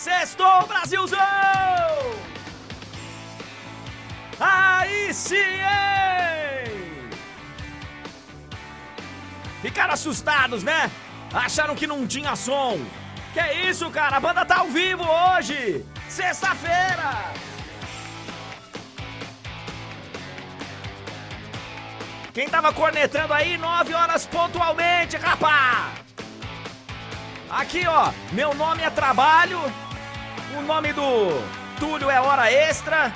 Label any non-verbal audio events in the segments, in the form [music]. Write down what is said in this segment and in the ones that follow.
Sextou, Brasilzão! Aí sim? Ficaram assustados, né? Acharam que não tinha som. Que é isso, cara? A banda tá ao vivo hoje! Sexta-feira! Quem tava cornetando aí, 9 horas pontualmente, rapá! Aqui, ó, meu nome é Trabalho, o nome do Túlio é Hora Extra.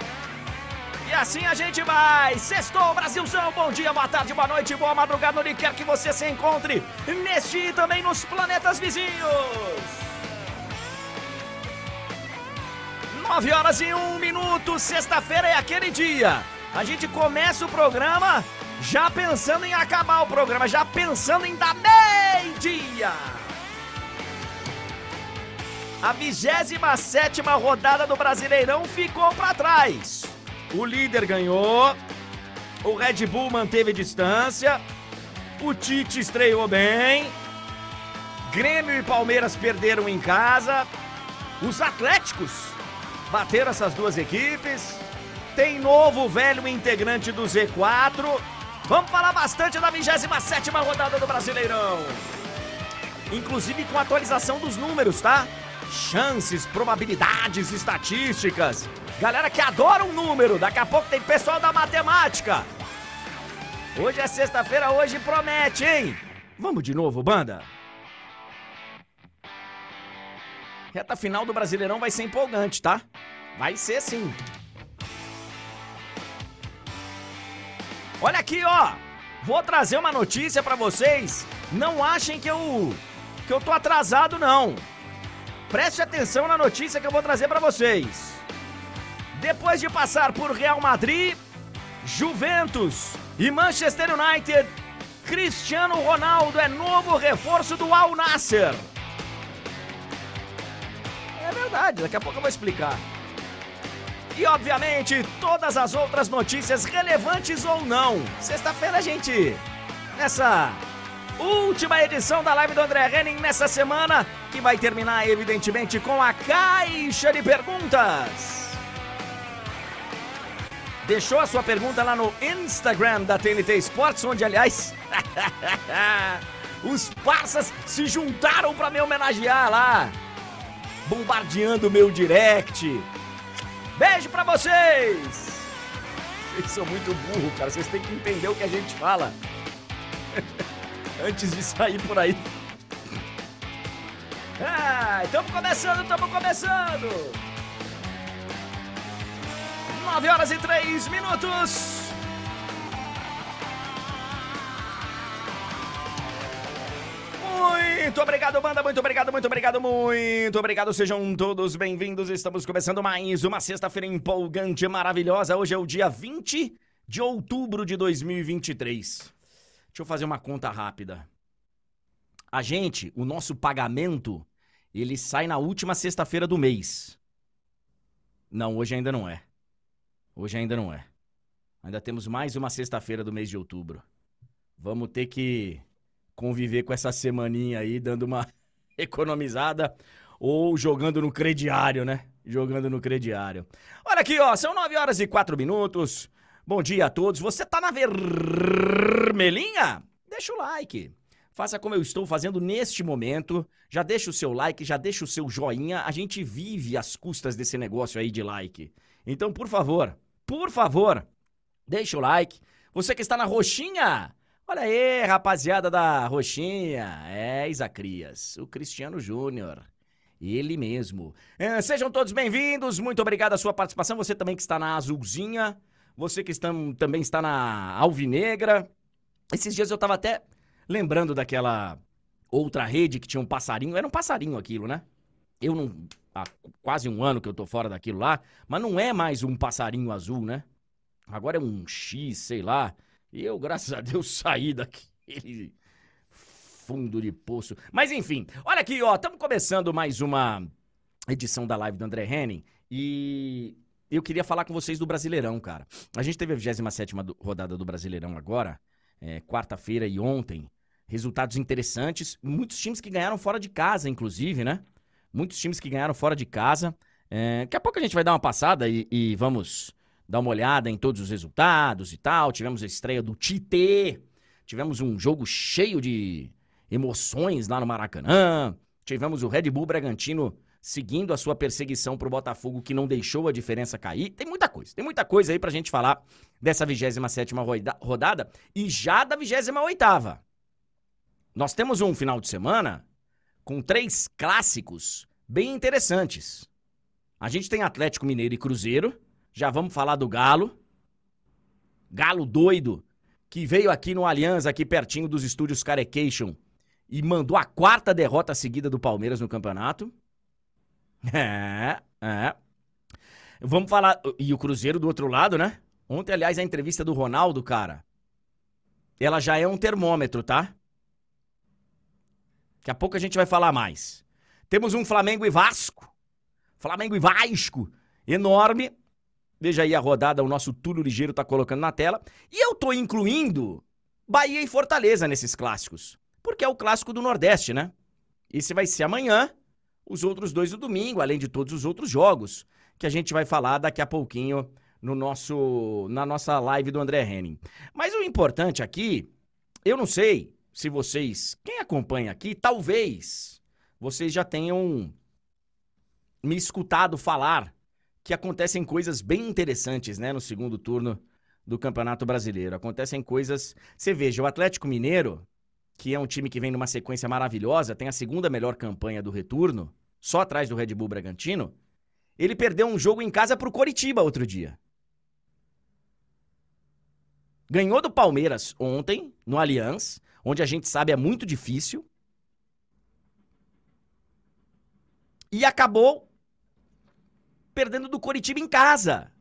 E assim a gente vai. Sextou, Brasilzão. Bom dia, boa tarde, boa noite, boa madrugada, onde quer que você se encontre. Neste e também nos planetas vizinhos. 9 horas e 1 minuto. Sexta-feira é aquele dia. A gente começa o programa já pensando em acabar o programa, já pensando em dar meio-dia. A 27 rodada do Brasileirão ficou para trás. O líder ganhou, o Red Bull manteve distância, o Tite estreou bem, Grêmio e Palmeiras perderam em casa, os Atléticos bateram essas duas equipes, tem novo velho integrante do Z4. Vamos falar bastante da 27 rodada do Brasileirão. Inclusive com atualização dos números, tá? Chances, probabilidades, estatísticas. Galera que adora um número, daqui a pouco tem pessoal da matemática. Hoje é sexta-feira, hoje promete, hein? Vamos de novo, banda? Reta final do Brasileirão vai ser empolgante, tá? Vai ser sim. Olha aqui, ó. Vou trazer uma notícia para vocês. Não achem que eu que eu tô atrasado não. Preste atenção na notícia que eu vou trazer para vocês. Depois de passar por Real Madrid, Juventus e Manchester United, Cristiano Ronaldo é novo reforço do Al Nasser. É verdade, daqui a pouco eu vou explicar. E obviamente, todas as outras notícias relevantes ou não. Sexta-feira, gente, nessa última edição da live do André Henning nessa semana, que vai terminar evidentemente com a caixa de perguntas. Deixou a sua pergunta lá no Instagram da TNT Sports, onde, aliás, [laughs] os parças se juntaram para me homenagear lá, bombardeando meu direct. Beijo para vocês! Vocês são muito burros, cara. Vocês têm que entender o que a gente fala. [laughs] Antes de sair por aí. Ah, estamos começando, estamos começando! 9 horas e 3 minutos. Muito obrigado, banda. Muito obrigado, muito obrigado, muito obrigado. Sejam todos bem-vindos. Estamos começando mais uma sexta-feira empolgante, maravilhosa. Hoje é o dia 20 de outubro de 2023. Deixa eu fazer uma conta rápida. A gente, o nosso pagamento, ele sai na última sexta-feira do mês. Não, hoje ainda não é. Hoje ainda não é. Ainda temos mais uma sexta-feira do mês de outubro. Vamos ter que conviver com essa semaninha aí, dando uma [laughs] economizada ou jogando no crediário, né? Jogando no crediário. Olha aqui, ó, são 9 horas e 4 minutos. Bom dia a todos. Você tá na vermelhinha? Deixa o like. Faça como eu estou fazendo neste momento. Já deixa o seu like, já deixa o seu joinha. A gente vive às custas desse negócio aí de like. Então, por favor, por favor, deixa o like. Você que está na roxinha, olha aí, rapaziada da roxinha. É, Isacrias, o Cristiano Júnior. Ele mesmo. É, sejam todos bem-vindos, muito obrigado a sua participação. Você também que está na azulzinha, você que está, também está na alvinegra. Esses dias eu estava até lembrando daquela outra rede que tinha um passarinho. Era um passarinho aquilo, né? Eu não há quase um ano que eu tô fora daquilo lá, mas não é mais um passarinho azul, né? Agora é um X, sei lá. E eu, graças a Deus, [laughs] saí daquele fundo de poço. Mas enfim, olha aqui, ó, estamos começando mais uma edição da live do André Henning e eu queria falar com vocês do Brasileirão, cara. A gente teve a 27 rodada do Brasileirão agora, é, quarta-feira e ontem. Resultados interessantes, muitos times que ganharam fora de casa, inclusive, né? Muitos times que ganharam fora de casa. É, daqui a pouco a gente vai dar uma passada e, e vamos dar uma olhada em todos os resultados e tal. Tivemos a estreia do Tite. Tivemos um jogo cheio de emoções lá no Maracanã. Tivemos o Red Bull Bragantino seguindo a sua perseguição pro Botafogo, que não deixou a diferença cair. Tem muita coisa, tem muita coisa aí pra gente falar dessa 27 rodada e já da 28 Nós temos um final de semana com três clássicos bem interessantes. A gente tem Atlético Mineiro e Cruzeiro, já vamos falar do Galo. Galo doido, que veio aqui no Aliança, aqui pertinho dos estúdios Carecation, e mandou a quarta derrota seguida do Palmeiras no campeonato. [laughs] É, é. Vamos falar. E o Cruzeiro do outro lado, né? Ontem, aliás, a entrevista do Ronaldo, cara. Ela já é um termômetro, tá? Daqui a pouco a gente vai falar mais. Temos um Flamengo e Vasco. Flamengo e Vasco. Enorme. Veja aí a rodada, o nosso Túlio Ligeiro tá colocando na tela. E eu tô incluindo Bahia e Fortaleza nesses clássicos. Porque é o clássico do Nordeste, né? Esse vai ser amanhã os outros dois do domingo, além de todos os outros jogos que a gente vai falar daqui a pouquinho no nosso na nossa live do André Henning. Mas o importante aqui, eu não sei se vocês, quem acompanha aqui, talvez vocês já tenham me escutado falar que acontecem coisas bem interessantes, né, no segundo turno do Campeonato Brasileiro. Acontecem coisas, você veja, o Atlético Mineiro que é um time que vem numa sequência maravilhosa, tem a segunda melhor campanha do retorno, só atrás do Red Bull Bragantino, ele perdeu um jogo em casa pro Coritiba outro dia. Ganhou do Palmeiras ontem, no Allianz, onde a gente sabe é muito difícil. E acabou perdendo do Coritiba em casa.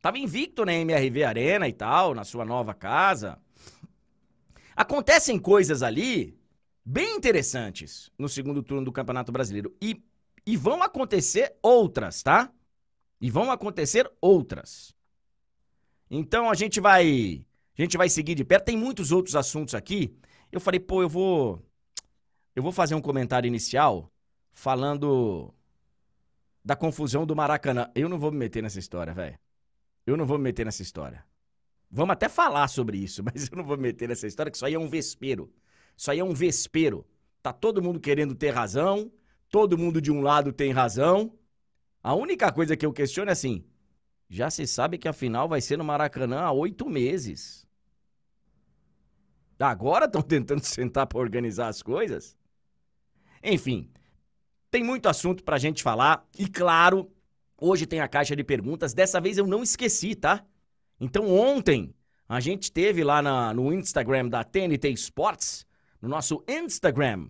Tava invicto na MRV Arena e tal, na sua nova casa. Acontecem coisas ali bem interessantes no segundo turno do Campeonato Brasileiro. E, e vão acontecer outras, tá? E vão acontecer outras. Então a gente vai. A gente vai seguir de perto. Tem muitos outros assuntos aqui. Eu falei, pô, eu vou. Eu vou fazer um comentário inicial falando da confusão do Maracanã. Eu não vou me meter nessa história, velho. Eu não vou me meter nessa história. Vamos até falar sobre isso, [laughs] mas eu não vou meter nessa história, que isso aí é um vespero. Isso aí é um vespero. Tá todo mundo querendo ter razão, todo mundo de um lado tem razão. A única coisa que eu questiono é assim: já se sabe que a final vai ser no Maracanã há oito meses. Agora estão [laughs] tentando sentar para organizar as coisas? Enfim, tem muito assunto pra gente falar. E claro, hoje tem a caixa de perguntas. Dessa vez eu não esqueci, tá? Então ontem a gente teve lá na, no Instagram da TNT Sports, no nosso Instagram,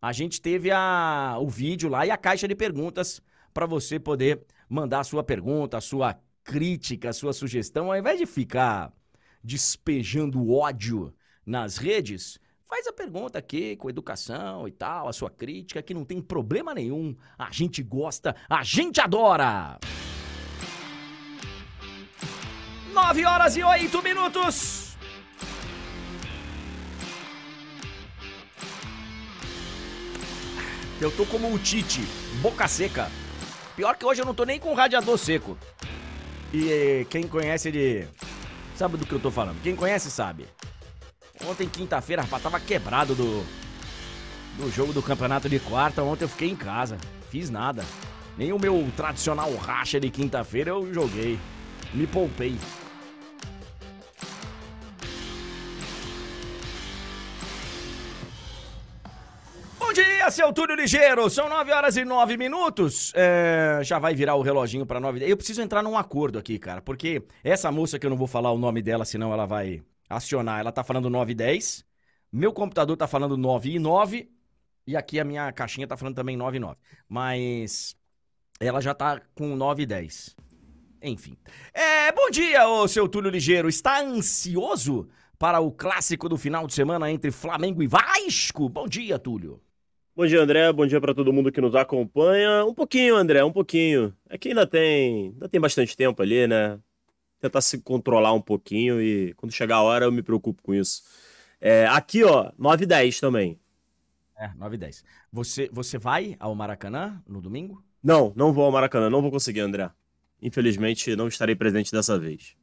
a gente teve a, o vídeo lá e a caixa de perguntas para você poder mandar a sua pergunta, a sua crítica, a sua sugestão, ao invés de ficar despejando ódio nas redes, faz a pergunta aqui com educação e tal, a sua crítica, que não tem problema nenhum. A gente gosta, a gente adora! 9 horas e 8 minutos. Eu tô como o Tite, boca seca. Pior que hoje eu não tô nem com radiador seco. E quem conhece de. Sabe do que eu tô falando? Quem conhece sabe. Ontem, quinta-feira, rapaz, tava quebrado do. Do jogo do campeonato de quarta. Ontem eu fiquei em casa. Fiz nada. Nem o meu tradicional racha de quinta-feira eu joguei. Me poupei. Seu Túlio Ligeiro. São 9 horas e 9 minutos. É, já vai virar o reloginho para 9 Eu preciso entrar num acordo aqui, cara, porque essa moça que eu não vou falar o nome dela, senão ela vai acionar. Ela tá falando 9 e 10. Meu computador tá falando 9 e 9. E aqui a minha caixinha tá falando também 9 e 9. Mas ela já tá com 9 e 10. Enfim. É, bom dia, ô seu Túlio Ligeiro. Está ansioso para o clássico do final de semana entre Flamengo e Vasco? Bom dia, Túlio. Bom dia, André. Bom dia para todo mundo que nos acompanha. Um pouquinho, André, um pouquinho. É que ainda tem, ainda tem bastante tempo ali, né? Tentar se controlar um pouquinho e quando chegar a hora eu me preocupo com isso. É, aqui, ó, 9 e 10 também. É, 9 e 10. Você, você vai ao Maracanã no domingo? Não, não vou ao Maracanã, não vou conseguir, André. Infelizmente, não estarei presente dessa vez.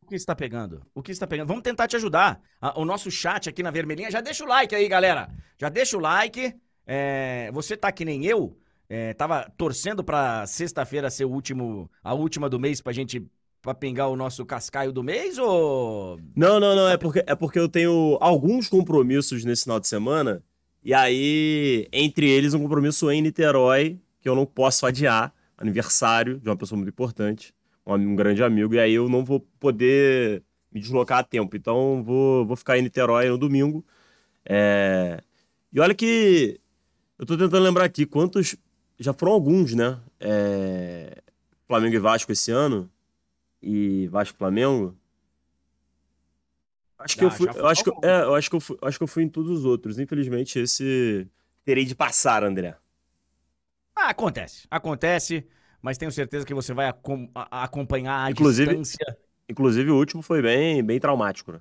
O que está pegando? O que está pegando? Vamos tentar te ajudar. O nosso chat aqui na vermelhinha, já deixa o like aí, galera. Já deixa o like. É, você tá que nem eu, é, tava torcendo pra sexta-feira ser o último, a última do mês pra gente pra pingar o nosso cascaio do mês ou. Não, não, não. É porque, é porque eu tenho alguns compromissos nesse final de semana. E aí, entre eles, um compromisso em Niterói, que eu não posso adiar. Aniversário de uma pessoa muito importante um grande amigo, e aí eu não vou poder me deslocar a tempo. Então vou, vou ficar em Niterói no domingo. É... E olha que eu tô tentando lembrar aqui quantos. Já foram alguns, né? É... Flamengo e Vasco esse ano. E Vasco Flamengo. Acho que eu fui. Eu acho que, é, eu acho que eu fui, acho que eu fui em todos os outros. Infelizmente, esse terei de passar, André. Ah, acontece. Acontece mas tenho certeza que você vai acom a acompanhar a inclusive, distância. Inclusive, o último foi bem, bem traumático, né?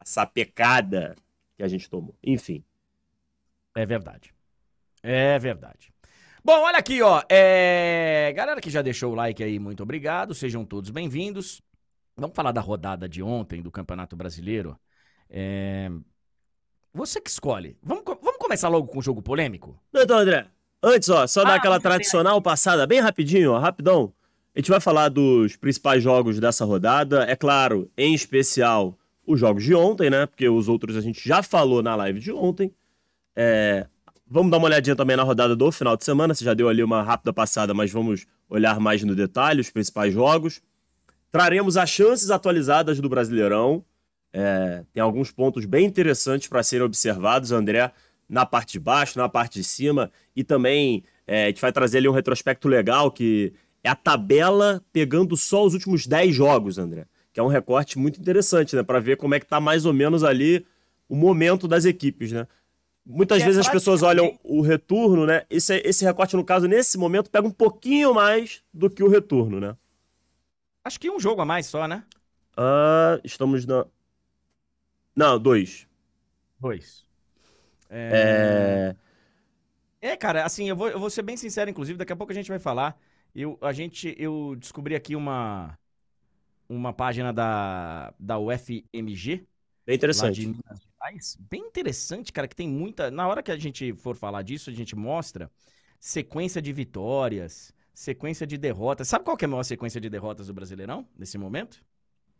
Essa pecada que a gente tomou. Enfim. É verdade. É verdade. Bom, olha aqui, ó. É... Galera que já deixou o like aí, muito obrigado. Sejam todos bem-vindos. Vamos falar da rodada de ontem do Campeonato Brasileiro. É... Você que escolhe. Vamos, vamos começar logo com o jogo polêmico? Não, então, André. Antes, ó, só ah, dar aquela tradicional passada, bem rapidinho, ó, rapidão. A gente vai falar dos principais jogos dessa rodada. É claro, em especial, os jogos de ontem, né? Porque os outros a gente já falou na live de ontem. É... Vamos dar uma olhadinha também na rodada do final de semana. Você já deu ali uma rápida passada, mas vamos olhar mais no detalhe os principais jogos. Traremos as chances atualizadas do Brasileirão. É, tem alguns pontos bem interessantes para serem observados, André, na parte de baixo, na parte de cima, e também é, a gente vai trazer ali um retrospecto legal, que é a tabela pegando só os últimos 10 jogos, André, que é um recorte muito interessante, né, para ver como é que tá mais ou menos ali o momento das equipes, né. Muitas vezes as pessoas olham o retorno, né? Esse, esse recorte, no caso, nesse momento, pega um pouquinho mais do que o retorno, né? Acho que um jogo a mais só, né? Uh, estamos na. Não, dois. Dois. É... é... é... cara, assim, eu vou, eu vou ser bem sincero, inclusive, daqui a pouco a gente vai falar. Eu, a gente, eu descobri aqui uma, uma página da, da UFMG. Bem interessante. Gerais. Bem interessante, cara, que tem muita... Na hora que a gente for falar disso, a gente mostra sequência de vitórias, sequência de derrotas. Sabe qual que é a maior sequência de derrotas do Brasileirão, nesse momento?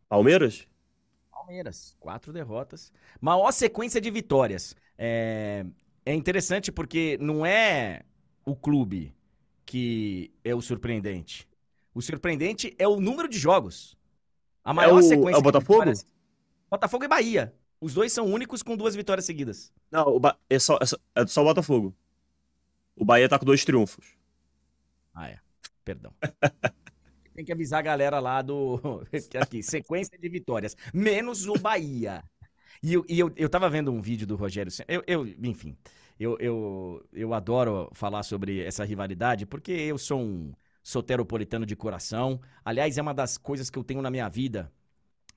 Palmeiras? Palmeiras, quatro derrotas. Maior sequência de vitórias. É, é interessante porque não é o clube que é o surpreendente. O surpreendente é o número de jogos. A maior é o, sequência. É o Botafogo? Vitórias, Botafogo e Bahia. Os dois são únicos com duas vitórias seguidas. Não, ba... é, só, é, só, é só o Botafogo. O Bahia tá com dois triunfos. Ah, é. Perdão. [laughs] tem que avisar a galera lá do. [laughs] Aqui, sequência de vitórias. Menos o Bahia. E eu, e eu, eu tava vendo um vídeo do Rogério. Eu, eu enfim, eu, eu, eu adoro falar sobre essa rivalidade, porque eu sou um soteropolitano de coração. Aliás, é uma das coisas que eu tenho na minha vida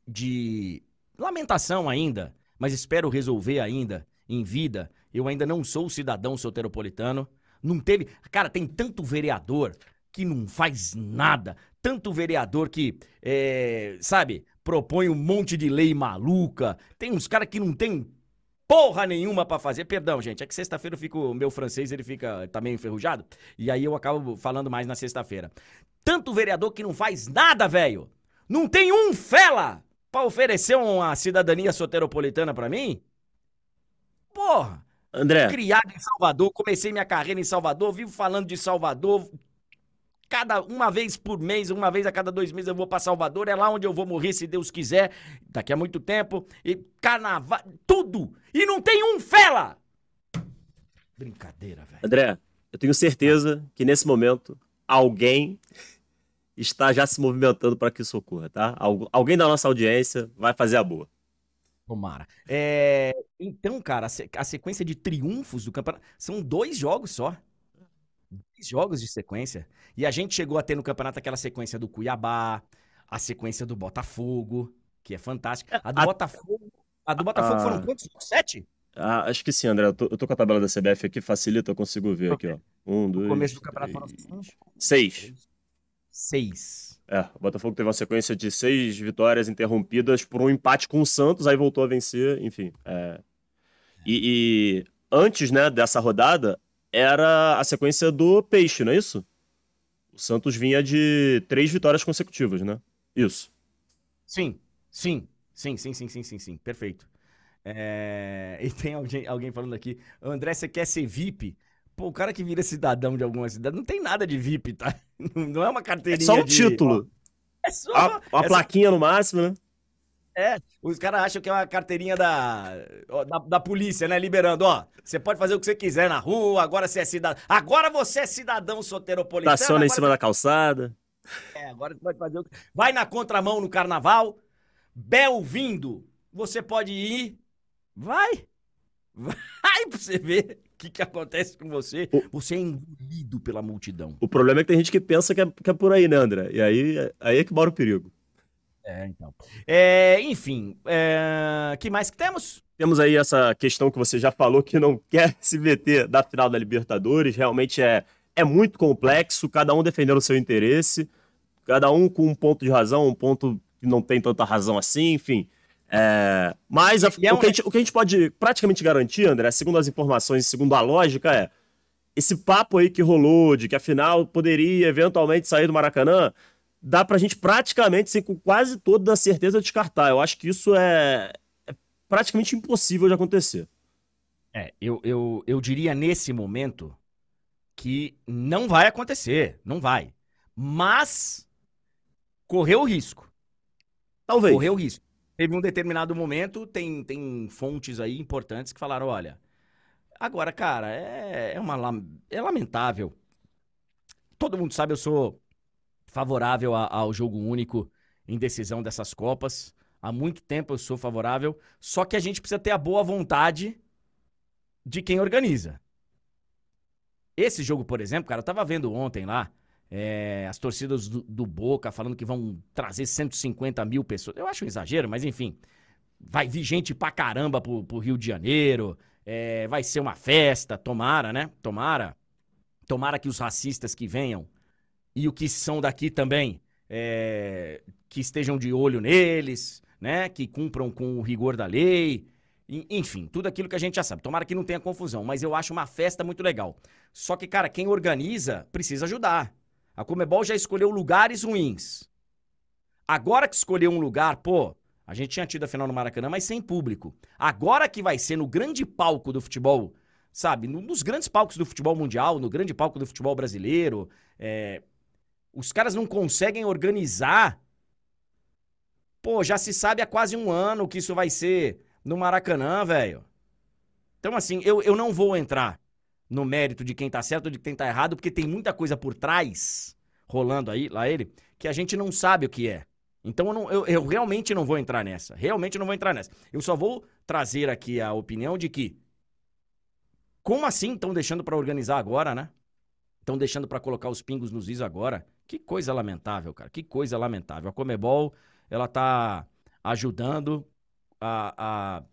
de lamentação ainda, mas espero resolver ainda em vida. Eu ainda não sou cidadão soteropolitano. Não teve. Cara, tem tanto vereador que não faz nada, tanto vereador que, é, sabe, propõe um monte de lei maluca. Tem uns caras que não tem porra nenhuma para fazer. Perdão, gente, é que sexta-feira eu fico, meu francês ele fica tá meio enferrujado, e aí eu acabo falando mais na sexta-feira. Tanto vereador que não faz nada, velho. Não tem um fela para oferecer uma cidadania soteropolitana para mim? Porra. André. Criado em Salvador, comecei minha carreira em Salvador, vivo falando de Salvador, cada uma vez por mês, uma vez a cada dois meses eu vou para Salvador, é lá onde eu vou morrer se Deus quiser, daqui a muito tempo, e carnaval, tudo, e não tem um fela. Brincadeira, velho. André, eu tenho certeza que nesse momento alguém está já se movimentando para que isso ocorra, tá? alguém da nossa audiência vai fazer a boa. Tomara. É, então, cara, a sequência de triunfos do campeonato são dois jogos só jogos de sequência. E a gente chegou a ter no campeonato aquela sequência do Cuiabá, a sequência do Botafogo, que é fantástica. A do a... Botafogo, A do Botafogo ah, foram quantos? Sete? Ah, acho que sim, André. Eu tô, eu tô, com a tabela da CBF aqui, facilita, eu consigo ver aqui, ó. Um, dois. No começo do campeonato foram seis. Seis. É, o Botafogo teve uma sequência de seis vitórias interrompidas por um empate com o Santos, aí voltou a vencer, enfim. É... E, e, antes, né, dessa rodada, era a sequência do Peixe, não é isso? O Santos vinha de três vitórias consecutivas, né? Isso. Sim, sim, sim, sim, sim, sim, sim, sim. perfeito. É... [laughs] E tem alguém, alguém falando aqui, André, você quer ser VIP? Pô, o cara que vira cidadão de alguma cidade não tem nada de VIP, tá? [laughs] Não é uma carteirinha. É só um de... título. É só. A, uma é plaquinha só... no máximo, né? É, os caras acham que é uma carteirinha da, da, da, polícia, né? Liberando, ó. Você pode fazer o que você quiser na rua, agora você é cidadão. Agora você é cidadão soteropolitano. Estaciona em cima da calçada. É, agora você pode fazer o que. Vai na contramão no carnaval. Bel vindo. Você pode ir. Vai. [laughs] Vai pra você ver o que, que acontece com você. O... Você é engolido pela multidão. O problema é que tem gente que pensa que é, que é por aí, né, André? E aí, aí é que mora o perigo. É, então. É, enfim, é... que mais que temos? Temos aí essa questão que você já falou que não quer [laughs] se meter da final da Libertadores. Realmente é, é muito complexo, cada um defendendo o seu interesse, cada um com um ponto de razão, um ponto que não tem tanta razão assim, enfim. É... Mas a, é um... o, que gente, o, que a gente, pode praticamente garantir, André, segundo as informações, segundo a lógica, é esse papo aí que rolou de que a final poderia eventualmente sair do Maracanã dá pra gente praticamente, assim, com quase toda a certeza, descartar. Eu acho que isso é, é praticamente impossível de acontecer. É, eu, eu, eu diria nesse momento que não vai acontecer. Não vai. Mas correu o risco. Talvez. Correu o risco. Teve um determinado momento, tem, tem fontes aí importantes que falaram: olha, agora, cara, é, é, uma, é lamentável. Todo mundo sabe, eu sou favorável a, ao jogo único em decisão dessas Copas. Há muito tempo eu sou favorável. Só que a gente precisa ter a boa vontade de quem organiza. Esse jogo, por exemplo, cara, eu tava vendo ontem lá. É, as torcidas do, do, Boca falando que vão trazer 150 mil pessoas. Eu acho um exagero, mas enfim. Vai vir gente pra caramba pro, pro Rio de Janeiro. É, vai ser uma festa. Tomara, né? Tomara. Tomara que os racistas que venham e o que são daqui também, é, que estejam de olho neles, né? Que cumpram com o rigor da lei. Enfim, tudo aquilo que a gente já sabe. Tomara que não tenha confusão, mas eu acho uma festa muito legal. Só que, cara, quem organiza precisa ajudar. A Comebol já escolheu lugares ruins. Agora que escolheu um lugar, pô, a gente tinha tido a final no Maracanã, mas sem público. Agora que vai ser no grande palco do futebol, sabe? Nos grandes palcos do futebol mundial, no grande palco do futebol brasileiro, é, os caras não conseguem organizar. Pô, já se sabe há quase um ano que isso vai ser no Maracanã, velho. Então, assim, eu, eu não vou entrar no mérito de quem tá certo ou de quem tá errado, porque tem muita coisa por trás, rolando aí, lá ele, que a gente não sabe o que é. Então eu, não, eu, eu realmente não vou entrar nessa. Realmente não vou entrar nessa. Eu só vou trazer aqui a opinião de que. Como assim estão deixando para organizar agora, né? Estão deixando para colocar os pingos nos is agora. Que coisa lamentável, cara. Que coisa lamentável. A Comebol, ela tá ajudando a, a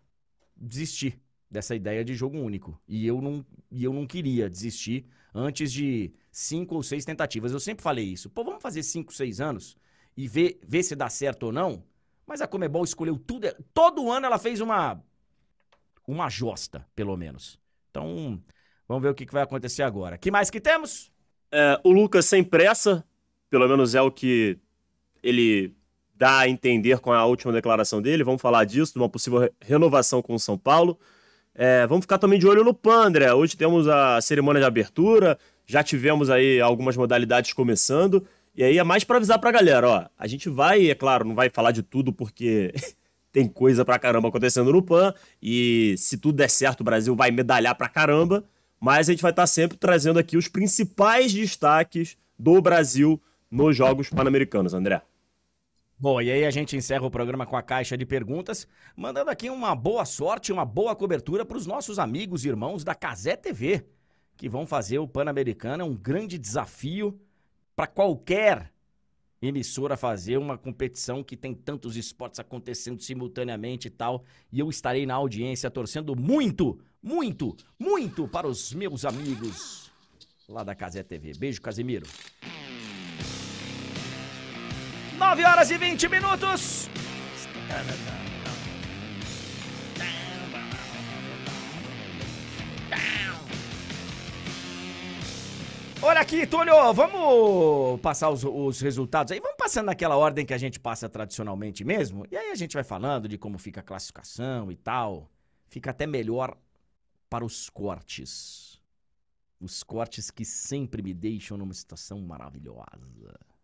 desistir dessa ideia de jogo único. E eu não, e eu não queria desistir antes de cinco ou seis tentativas. Eu sempre falei isso. Pô, vamos fazer cinco, seis anos e ver, ver se dá certo ou não. Mas a Comebol escolheu tudo. Todo ano ela fez uma uma josta, pelo menos. Então, Vamos ver o que, vai acontecer agora. que mais que temos? É, o Lucas sem pressa, pelo menos é o que ele dá a entender com a última declaração dele. Vamos falar disso, de uma possível renovação com o São Paulo. É, vamos ficar também de olho no PAN, André. Hoje temos a cerimônia de abertura, já tivemos aí algumas modalidades começando. E aí é mais para avisar pra galera, ó. A gente vai, é claro, não vai falar de tudo porque [laughs] tem coisa pra caramba acontecendo no PAN. E se tudo der certo, o Brasil vai medalhar pra caramba mas a gente vai estar sempre trazendo aqui os principais destaques do Brasil nos Jogos Pan-Americanos, André. Bom, e aí a gente encerra o programa com a caixa de perguntas, mandando aqui uma boa sorte, uma boa cobertura para os nossos amigos e irmãos da Casé TV, que vão fazer o Pan-Americano. É um grande desafio para qualquer emissora fazer uma competição que tem tantos esportes acontecendo simultaneamente e tal. E eu estarei na audiência torcendo muito, muito, muito para os meus amigos lá da Casé TV. Beijo, Casimiro. 9 horas e 20 minutos. Olha aqui, Túlio, vamos passar os, os, resultados aí. Vamos passando naquela ordem que a gente passa tradicionalmente mesmo. E aí a gente vai falando de como fica a classificação e tal. Fica até melhor para os cortes. Os cortes que sempre me deixam numa situação maravilhosa.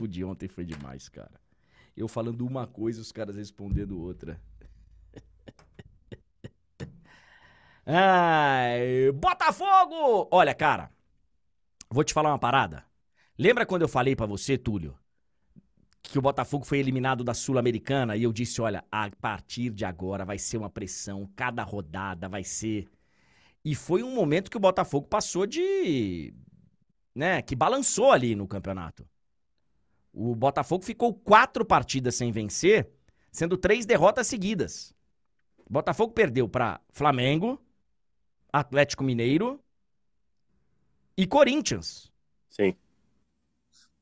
O de ontem foi demais, cara. Eu falando uma coisa, os caras respondendo outra. [laughs] Ai, Botafogo! Olha, cara, vou te falar uma parada. Lembra quando eu falei para você, Túlio, que o Botafogo foi eliminado da Sul-Americana e eu disse, olha, a partir de agora vai ser uma pressão, cada rodada vai ser. E foi um momento que o Botafogo passou de, né, que balançou ali no campeonato. O Botafogo ficou quatro partidas sem vencer, sendo três derrotas seguidas. O Botafogo perdeu para Flamengo, Atlético Mineiro e Corinthians. Sim.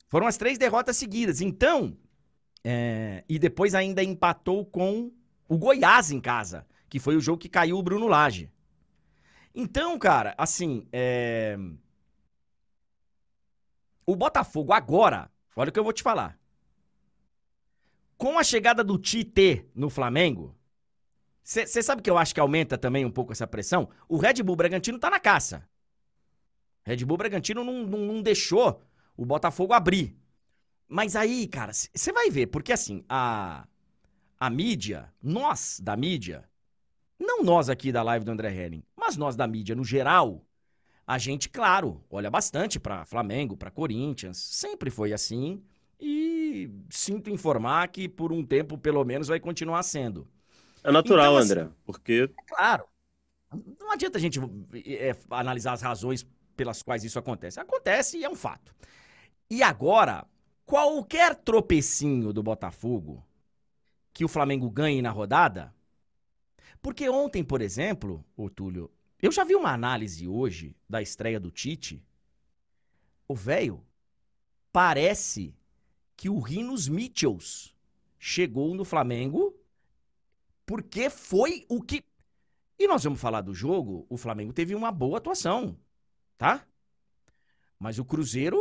Foram as três derrotas seguidas. Então, é... e depois ainda empatou com o Goiás em casa, que foi o jogo que caiu o Bruno Lage. Então, cara, assim, é... o Botafogo agora Olha o que eu vou te falar. Com a chegada do Tite no Flamengo, você sabe que eu acho que aumenta também um pouco essa pressão? O Red Bull Bragantino tá na caça. Red Bull Bragantino não, não, não deixou o Botafogo abrir. Mas aí, cara, você vai ver, porque assim, a, a mídia, nós da mídia, não nós aqui da live do André Henning, mas nós da mídia no geral, a gente, claro, olha bastante para Flamengo, para Corinthians, sempre foi assim e sinto informar que por um tempo, pelo menos, vai continuar sendo. É natural, então, assim, André, porque. É claro. Não adianta a gente é, analisar as razões pelas quais isso acontece. Acontece e é um fato. E agora, qualquer tropecinho do Botafogo que o Flamengo ganhe na rodada. Porque ontem, por exemplo, o Túlio, eu já vi uma análise hoje da estreia do Tite. O velho parece que o Rinos Mitchells chegou no Flamengo porque foi o que. E nós vamos falar do jogo. O Flamengo teve uma boa atuação, tá? Mas o Cruzeiro,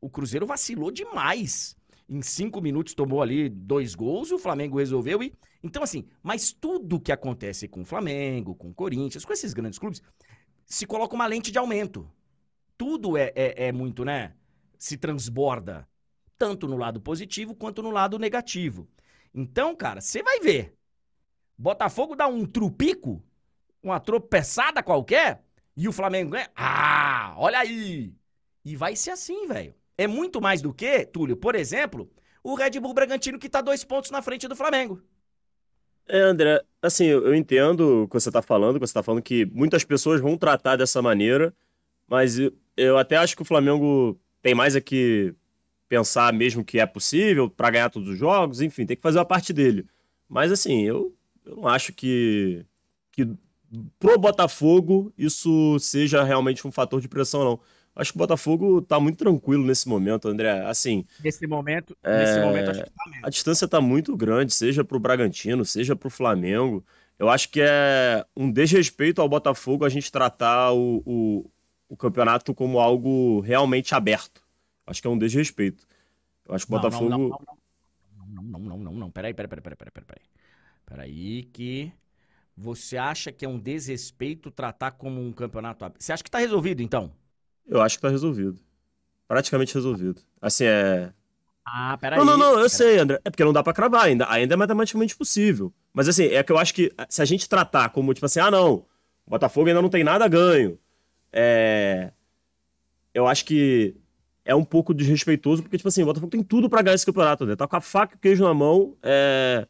o Cruzeiro vacilou demais. Em cinco minutos tomou ali dois gols, o Flamengo resolveu e então, assim, mas tudo que acontece com o Flamengo, com o Corinthians, com esses grandes clubes, se coloca uma lente de aumento. Tudo é, é, é muito, né? Se transborda. Tanto no lado positivo quanto no lado negativo. Então, cara, você vai ver. Botafogo dá um trupico, uma tropeçada qualquer, e o Flamengo ganha. Ah, olha aí! E vai ser assim, velho. É muito mais do que, Túlio, por exemplo, o Red Bull Bragantino que tá dois pontos na frente do Flamengo. É, André, assim, eu entendo o que você está falando, que você está falando que muitas pessoas vão tratar dessa maneira, mas eu, até acho que o Flamengo tem mais aqui pensar mesmo que é possível para ganhar todos os jogos, enfim, tem que fazer a parte dele. Mas assim, eu, eu não acho que, que pro Botafogo isso seja realmente um fator de pressão, não. Acho que o Botafogo tá muito tranquilo nesse momento, André. Assim. Nesse momento, é... nesse momento acho que tá mesmo. A distância tá muito grande, seja pro Bragantino, seja pro Flamengo. Eu acho que é um desrespeito ao Botafogo a gente tratar o, o, o campeonato como algo realmente aberto. Acho que é um desrespeito. Eu acho que o Botafogo. Não, não, não, não, não, não, não, não. Peraí, peraí, peraí, peraí, peraí, peraí. Peraí que. Você acha que é um desrespeito tratar como um campeonato aberto? Você acha que tá resolvido, então? Eu acho que tá resolvido. Praticamente resolvido. Assim, é. Ah, peraí. Não, não, não, eu sei, André. É porque não dá pra cravar ainda. Ainda é matematicamente possível. Mas assim, é que eu acho que se a gente tratar como, tipo assim, ah, não, o Botafogo ainda não tem nada ganho. É. Eu acho que é um pouco desrespeitoso, porque, tipo assim, o Botafogo tem tudo para ganhar esse campeonato, né? Tá com a faca e o queijo na mão. É...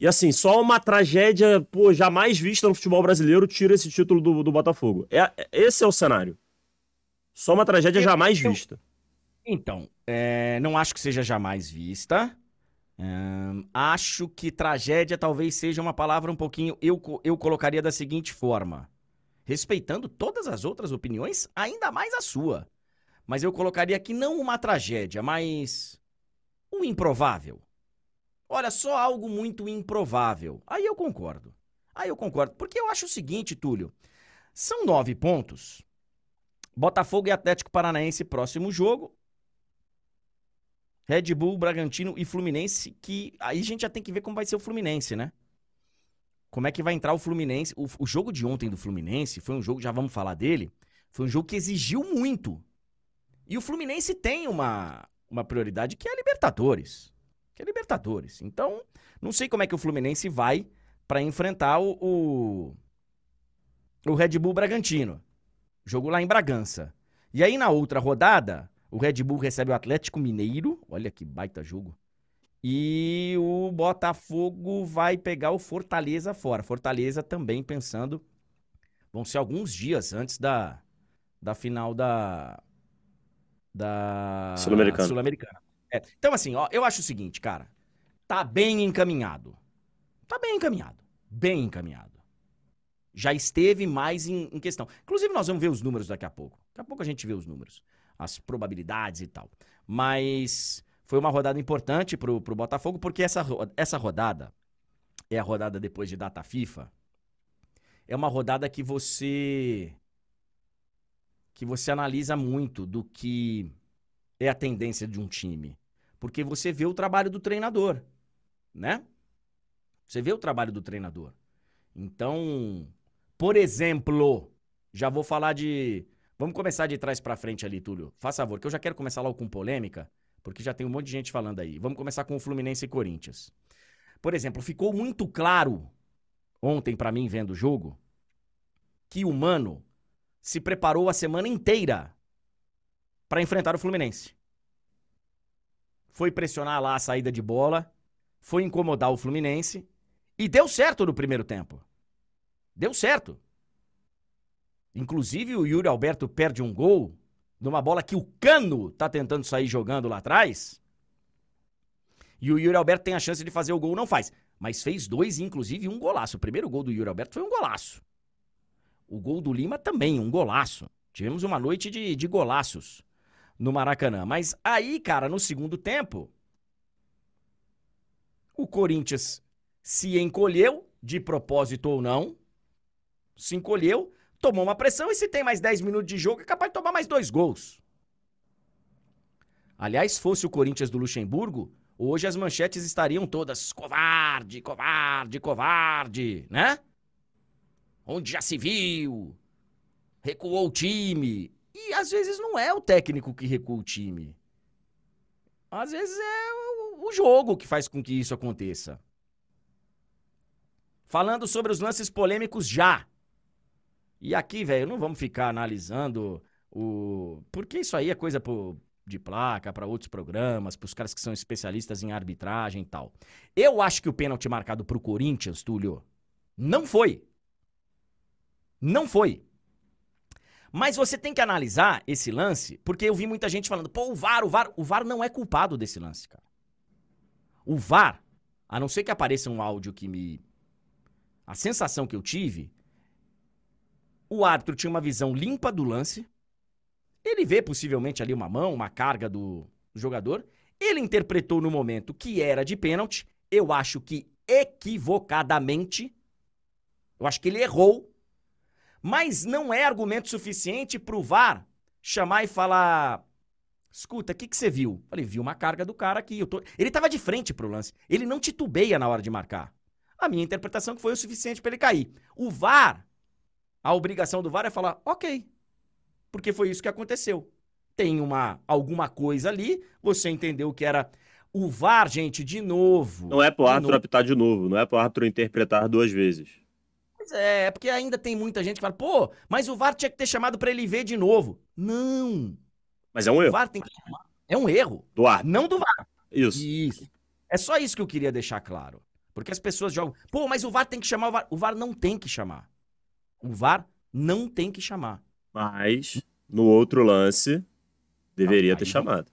E assim, só uma tragédia, pô, jamais vista no futebol brasileiro tira esse título do, do Botafogo. É, esse é o cenário. Só uma tragédia jamais vista. Então, é, não acho que seja jamais vista. Hum, acho que tragédia talvez seja uma palavra um pouquinho. Eu, eu colocaria da seguinte forma: respeitando todas as outras opiniões, ainda mais a sua. Mas eu colocaria aqui não uma tragédia, mas. um improvável. Olha, só algo muito improvável. Aí eu concordo. Aí eu concordo. Porque eu acho o seguinte, Túlio: são nove pontos. Botafogo e Atlético Paranaense, próximo jogo. Red Bull, Bragantino e Fluminense, que aí a gente já tem que ver como vai ser o Fluminense, né? Como é que vai entrar o Fluminense? O, o jogo de ontem do Fluminense foi um jogo, já vamos falar dele, foi um jogo que exigiu muito. E o Fluminense tem uma, uma prioridade que é a Libertadores. Que é a Libertadores. Então, não sei como é que o Fluminense vai para enfrentar o, o, o Red Bull Bragantino. Jogo lá em Bragança. E aí na outra rodada, o Red Bull recebe o Atlético Mineiro. Olha que baita jogo. E o Botafogo vai pegar o Fortaleza fora. Fortaleza também pensando. Vão ser alguns dias antes da, da final da. Da. Sul-Americana. Sul é. Então, assim, ó, eu acho o seguinte, cara. Tá bem encaminhado. Tá bem encaminhado. Bem encaminhado. Já esteve mais em, em questão. Inclusive, nós vamos ver os números daqui a pouco. Daqui a pouco a gente vê os números as probabilidades e tal. Mas foi uma rodada importante pro, pro Botafogo, porque essa, essa rodada é a rodada depois de data FIFA. É uma rodada que você que você analisa muito do que é a tendência de um time, porque você vê o trabalho do treinador, né? Você vê o trabalho do treinador. Então, por exemplo, já vou falar de Vamos começar de trás para frente ali, Túlio. Faça favor, que eu já quero começar logo com polêmica, porque já tem um monte de gente falando aí. Vamos começar com o Fluminense e Corinthians. Por exemplo, ficou muito claro ontem para mim vendo o jogo que o Mano se preparou a semana inteira para enfrentar o Fluminense. Foi pressionar lá a saída de bola, foi incomodar o Fluminense e deu certo no primeiro tempo. Deu certo. Inclusive, o Yuri Alberto perde um gol numa bola que o Cano tá tentando sair jogando lá atrás. E o Yuri Alberto tem a chance de fazer o gol, não faz. Mas fez dois, inclusive um golaço. O primeiro gol do Yuri Alberto foi um golaço. O gol do Lima também, um golaço. Tivemos uma noite de, de golaços no Maracanã. Mas aí, cara, no segundo tempo, o Corinthians se encolheu, de propósito ou não, se encolheu, tomou uma pressão e se tem mais 10 minutos de jogo, é capaz de tomar mais dois gols. Aliás, fosse o Corinthians do Luxemburgo, hoje as manchetes estariam todas covarde, covarde, covarde, né? Onde já se viu, recuou o time. E às vezes não é o técnico que recua o time. Às vezes é o jogo que faz com que isso aconteça. Falando sobre os lances polêmicos já. E aqui, velho, não vamos ficar analisando o. Porque isso aí é coisa pro... de placa, para outros programas, pros caras que são especialistas em arbitragem e tal. Eu acho que o pênalti marcado pro Corinthians, Túlio, não foi. Não foi. Mas você tem que analisar esse lance, porque eu vi muita gente falando, pô, o VAR, o VAR, o VAR não é culpado desse lance, cara. O VAR, a não ser que apareça um áudio que me. A sensação que eu tive o árbitro tinha uma visão limpa do lance. Ele vê possivelmente ali uma mão, uma carga do jogador. Ele interpretou no momento que era de pênalti. Eu acho que equivocadamente. Eu acho que ele errou. Mas não é argumento suficiente pro VAR chamar e falar: Escuta, o que, que você viu? Falei, vi uma carga do cara aqui. Tô... Ele tava de frente pro lance. Ele não titubeia na hora de marcar. A minha interpretação que foi o suficiente para ele cair. O VAR a obrigação do VAR é falar, ok, porque foi isso que aconteceu. Tem uma alguma coisa ali, você entendeu que era o VAR, gente, de novo. Não é pro árbitro apitar de novo, não é pro árbitro interpretar duas vezes. Pois é, é porque ainda tem muita gente que fala, pô, mas o VAR tinha que ter chamado para ele ver de novo. Não. Mas é um erro. O VAR tem que chamar. É um erro. Do árbitro. Não do VAR. Isso. Isso. É só isso que eu queria deixar claro. Porque as pessoas jogam, pô, mas o VAR tem que chamar o VAR. O VAR não tem que chamar. O VAR não tem que chamar. Mas, no outro lance, deveria ter chamado.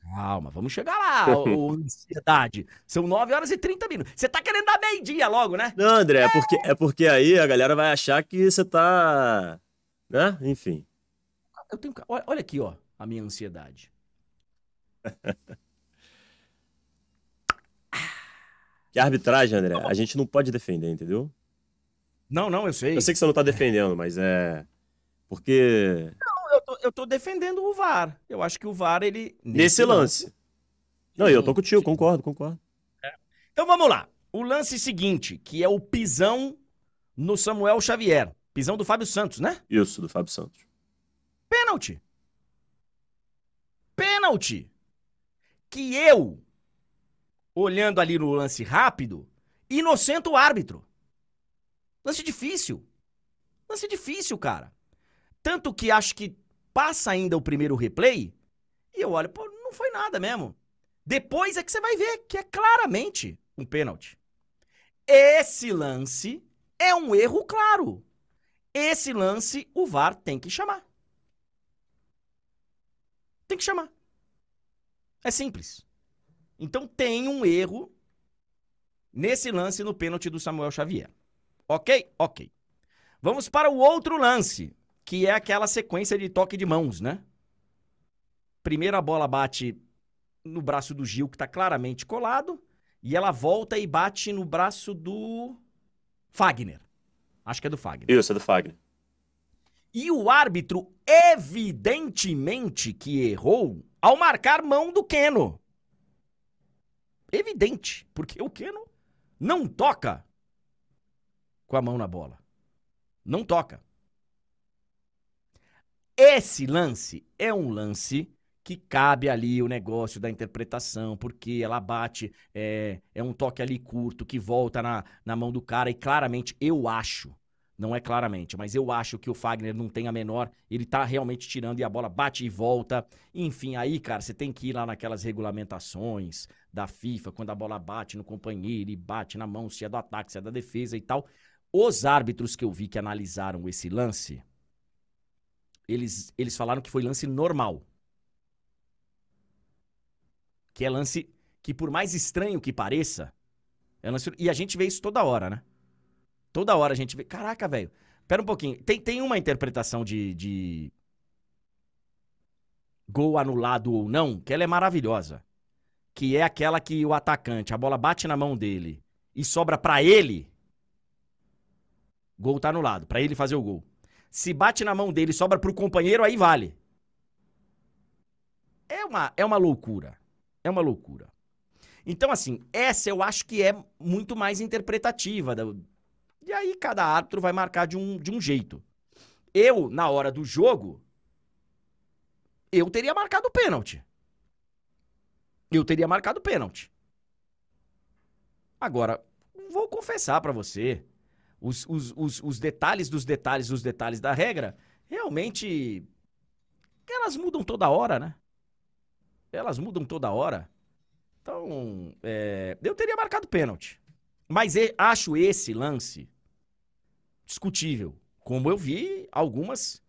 Calma, vamos chegar lá, ô, [laughs] ansiedade. São 9 horas e 30 minutos. Você tá querendo dar meio-dia logo, né? Não, André, é porque, é porque aí a galera vai achar que você tá. Né? Enfim. Eu tenho, olha, aqui, ó, a minha ansiedade. [laughs] Que arbitragem, André, a gente não pode defender, entendeu? Não, não, eu sei. Eu sei que você não tá defendendo, mas é. Porque. Eu tô, eu tô defendendo o VAR. Eu acho que o VAR, ele. Nesse lance. Não, e eu tô contigo, concordo, concordo. Então vamos lá. O lance seguinte, que é o pisão no Samuel Xavier. Pisão do Fábio Santos, né? Isso, do Fábio Santos. Pênalti. Pênalti. Que eu, olhando ali no lance rápido, inocento o árbitro. Lance difícil. Lance difícil, cara. Tanto que acho que passa ainda o primeiro replay e eu olho, pô, não foi nada mesmo. Depois é que você vai ver que é claramente um pênalti. Esse lance é um erro claro. Esse lance o VAR tem que chamar. Tem que chamar. É simples. Então tem um erro nesse lance no pênalti do Samuel Xavier. Ok? Ok. Vamos para o outro lance, que é aquela sequência de toque de mãos, né? Primeiro a bola bate no braço do Gil, que tá claramente colado, e ela volta e bate no braço do Fagner. Acho que é do Fagner. Isso, é do Fagner. E o árbitro, evidentemente que errou ao marcar mão do Keno. Evidente, porque o Keno não toca com a mão na bola. Não toca. Esse lance é um lance que cabe ali o negócio da interpretação, porque ela bate, é, é um toque ali curto que volta na, na mão do cara, e claramente eu acho não é claramente, mas eu acho que o Fagner não tem a menor. Ele tá realmente tirando e a bola bate e volta. Enfim, aí, cara, você tem que ir lá naquelas regulamentações da FIFA, quando a bola bate no companheiro e bate na mão, se é do ataque, se é da defesa e tal. Os árbitros que eu vi que analisaram esse lance, eles, eles falaram que foi lance normal. Que é lance que, por mais estranho que pareça, é lance. E a gente vê isso toda hora, né? Toda hora a gente vê. Caraca, velho. Pera um pouquinho. Tem, tem uma interpretação de, de. Gol anulado ou não, que ela é maravilhosa. Que é aquela que o atacante, a bola bate na mão dele e sobra pra ele. Gol tá anulado, pra ele fazer o gol. Se bate na mão dele sobra pro companheiro, aí vale. É uma, é uma loucura. É uma loucura. Então, assim, essa eu acho que é muito mais interpretativa da, e aí cada árbitro vai marcar de um, de um jeito. Eu, na hora do jogo, eu teria marcado o pênalti. Eu teria marcado o pênalti. Agora, vou confessar pra você, os, os, os, os detalhes dos detalhes dos detalhes da regra, realmente, elas mudam toda hora, né? Elas mudam toda hora. Então, é, eu teria marcado pênalti. Mas acho esse lance discutível. Como eu vi algumas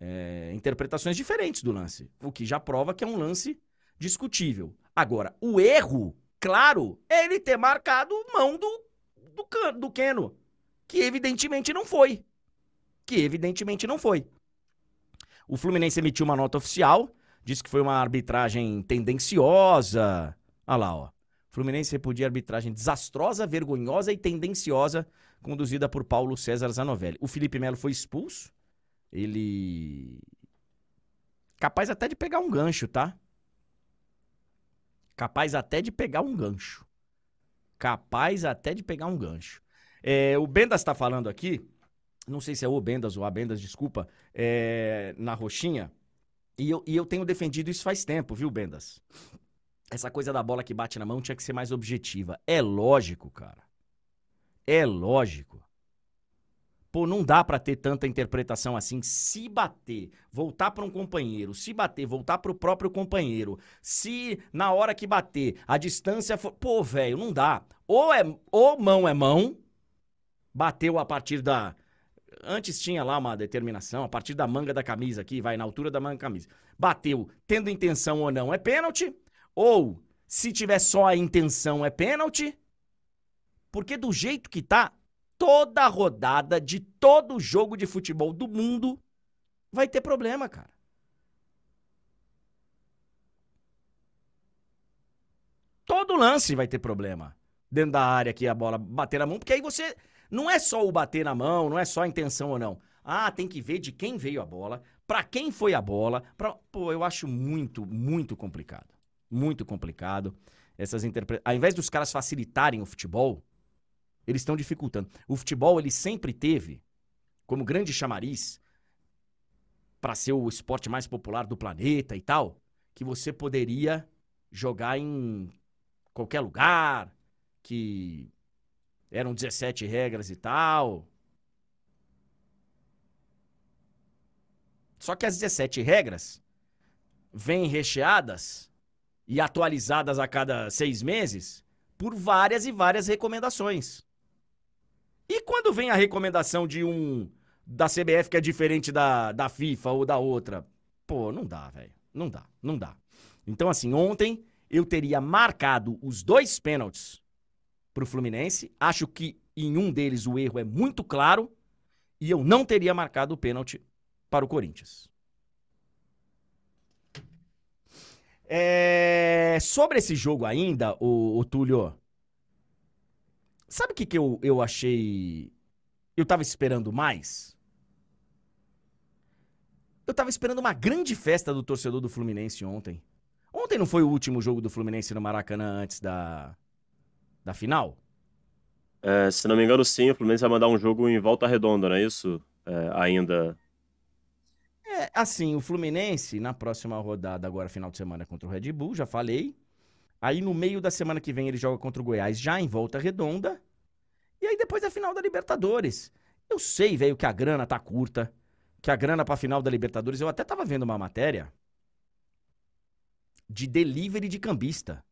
é, interpretações diferentes do lance. O que já prova que é um lance discutível. Agora, o erro, claro, é ele ter marcado mão do, do, do Keno. Que evidentemente não foi. Que evidentemente não foi. O Fluminense emitiu uma nota oficial, disse que foi uma arbitragem tendenciosa. Olha lá, ó. Fluminense repudia a arbitragem desastrosa, vergonhosa e tendenciosa conduzida por Paulo César Zanovelli. O Felipe Melo foi expulso. Ele. Capaz até de pegar um gancho, tá? Capaz até de pegar um gancho. Capaz até de pegar um gancho. É, o Bendas tá falando aqui. Não sei se é o Bendas ou a Bendas, desculpa. é, na roxinha. E eu, e eu tenho defendido isso faz tempo, viu, Bendas? Essa coisa da bola que bate na mão tinha que ser mais objetiva. É lógico, cara. É lógico. Pô, não dá pra ter tanta interpretação assim. Se bater, voltar pra um companheiro, se bater, voltar pro próprio companheiro. Se na hora que bater, a distância for, pô, velho, não dá. Ou é, ou mão é mão, bateu a partir da Antes tinha lá uma determinação, a partir da manga da camisa aqui, vai na altura da manga da camisa. Bateu, tendo intenção ou não, é pênalti. Ou, se tiver só a intenção, é pênalti. Porque do jeito que tá, toda rodada de todo jogo de futebol do mundo vai ter problema, cara. Todo lance vai ter problema. Dentro da área que a bola bater na mão, porque aí você. Não é só o bater na mão, não é só a intenção ou não. Ah, tem que ver de quem veio a bola, para quem foi a bola. Pra... Pô, eu acho muito, muito complicado. Muito complicado. Essas interpretações. Ao invés dos caras facilitarem o futebol, eles estão dificultando. O futebol, ele sempre teve como grande chamariz para ser o esporte mais popular do planeta e tal, que você poderia jogar em qualquer lugar, que eram 17 regras e tal. Só que as 17 regras vêm recheadas e atualizadas a cada seis meses por várias e várias recomendações. E quando vem a recomendação de um da CBF que é diferente da, da FIFA ou da outra? Pô, não dá, velho. Não dá, não dá. Então, assim, ontem eu teria marcado os dois pênaltis pro Fluminense. Acho que em um deles o erro é muito claro. E eu não teria marcado o pênalti para o Corinthians. É... Sobre esse jogo ainda, o, o Túlio, Sabe o que, que eu, eu achei. Eu tava esperando mais? Eu tava esperando uma grande festa do torcedor do Fluminense ontem. Ontem não foi o último jogo do Fluminense no Maracanã antes da, da final? É, se não me engano, sim. O Fluminense vai mandar um jogo em volta redonda, não é isso? É, ainda. É, assim, o Fluminense, na próxima rodada, agora final de semana contra o Red Bull, já falei. Aí no meio da semana que vem ele joga contra o Goiás já em volta redonda. E aí depois é final da Libertadores. Eu sei, velho, que a grana tá curta. Que a grana pra final da Libertadores. Eu até tava vendo uma matéria de delivery de cambista.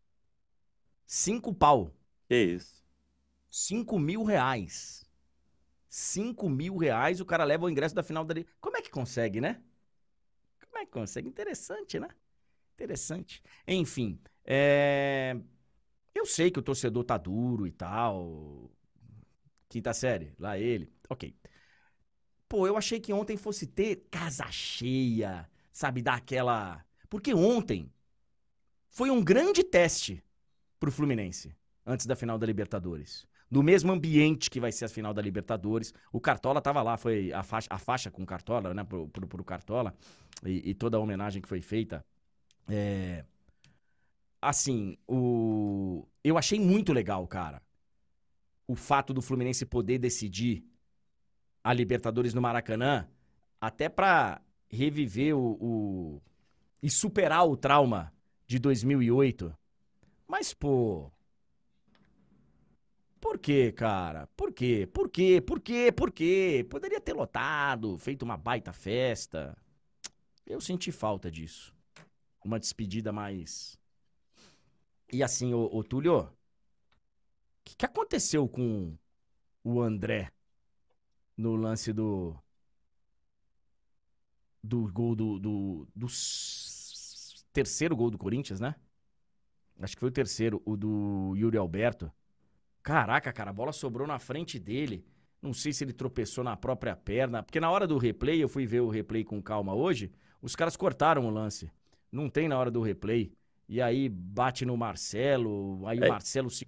Cinco pau. Que isso? Cinco mil reais. Cinco mil reais o cara leva o ingresso da final da Como é que consegue, né? Como é que consegue? Interessante, né? Interessante. Enfim, é... Eu sei que o torcedor tá duro e tal. Quinta série, lá ele. Ok. Pô, eu achei que ontem fosse ter casa cheia, sabe? Dar aquela. Porque ontem foi um grande teste pro Fluminense, antes da final da Libertadores. No mesmo ambiente que vai ser a final da Libertadores. O Cartola tava lá, foi a faixa, a faixa com o Cartola, né? Pro, pro, pro Cartola. E, e, toda a homenagem que foi feita. É assim, o eu achei muito legal, cara. O fato do Fluminense poder decidir a Libertadores no Maracanã, até para reviver o, o, e superar o trauma de 2008. Mas pô, por quê, cara? Por quê? Por quê? Por quê? Por quê? Poderia ter lotado, feito uma baita festa. Eu senti falta disso. Uma despedida mais e assim, o, o Túlio, o que, que aconteceu com o André no lance do. Do gol do, do, do. terceiro gol do Corinthians, né? Acho que foi o terceiro, o do Yuri Alberto. Caraca, cara, a bola sobrou na frente dele. Não sei se ele tropeçou na própria perna. Porque na hora do replay, eu fui ver o replay com calma hoje. Os caras cortaram o lance. Não tem na hora do replay e aí bate no Marcelo, aí é. o Marcelo se...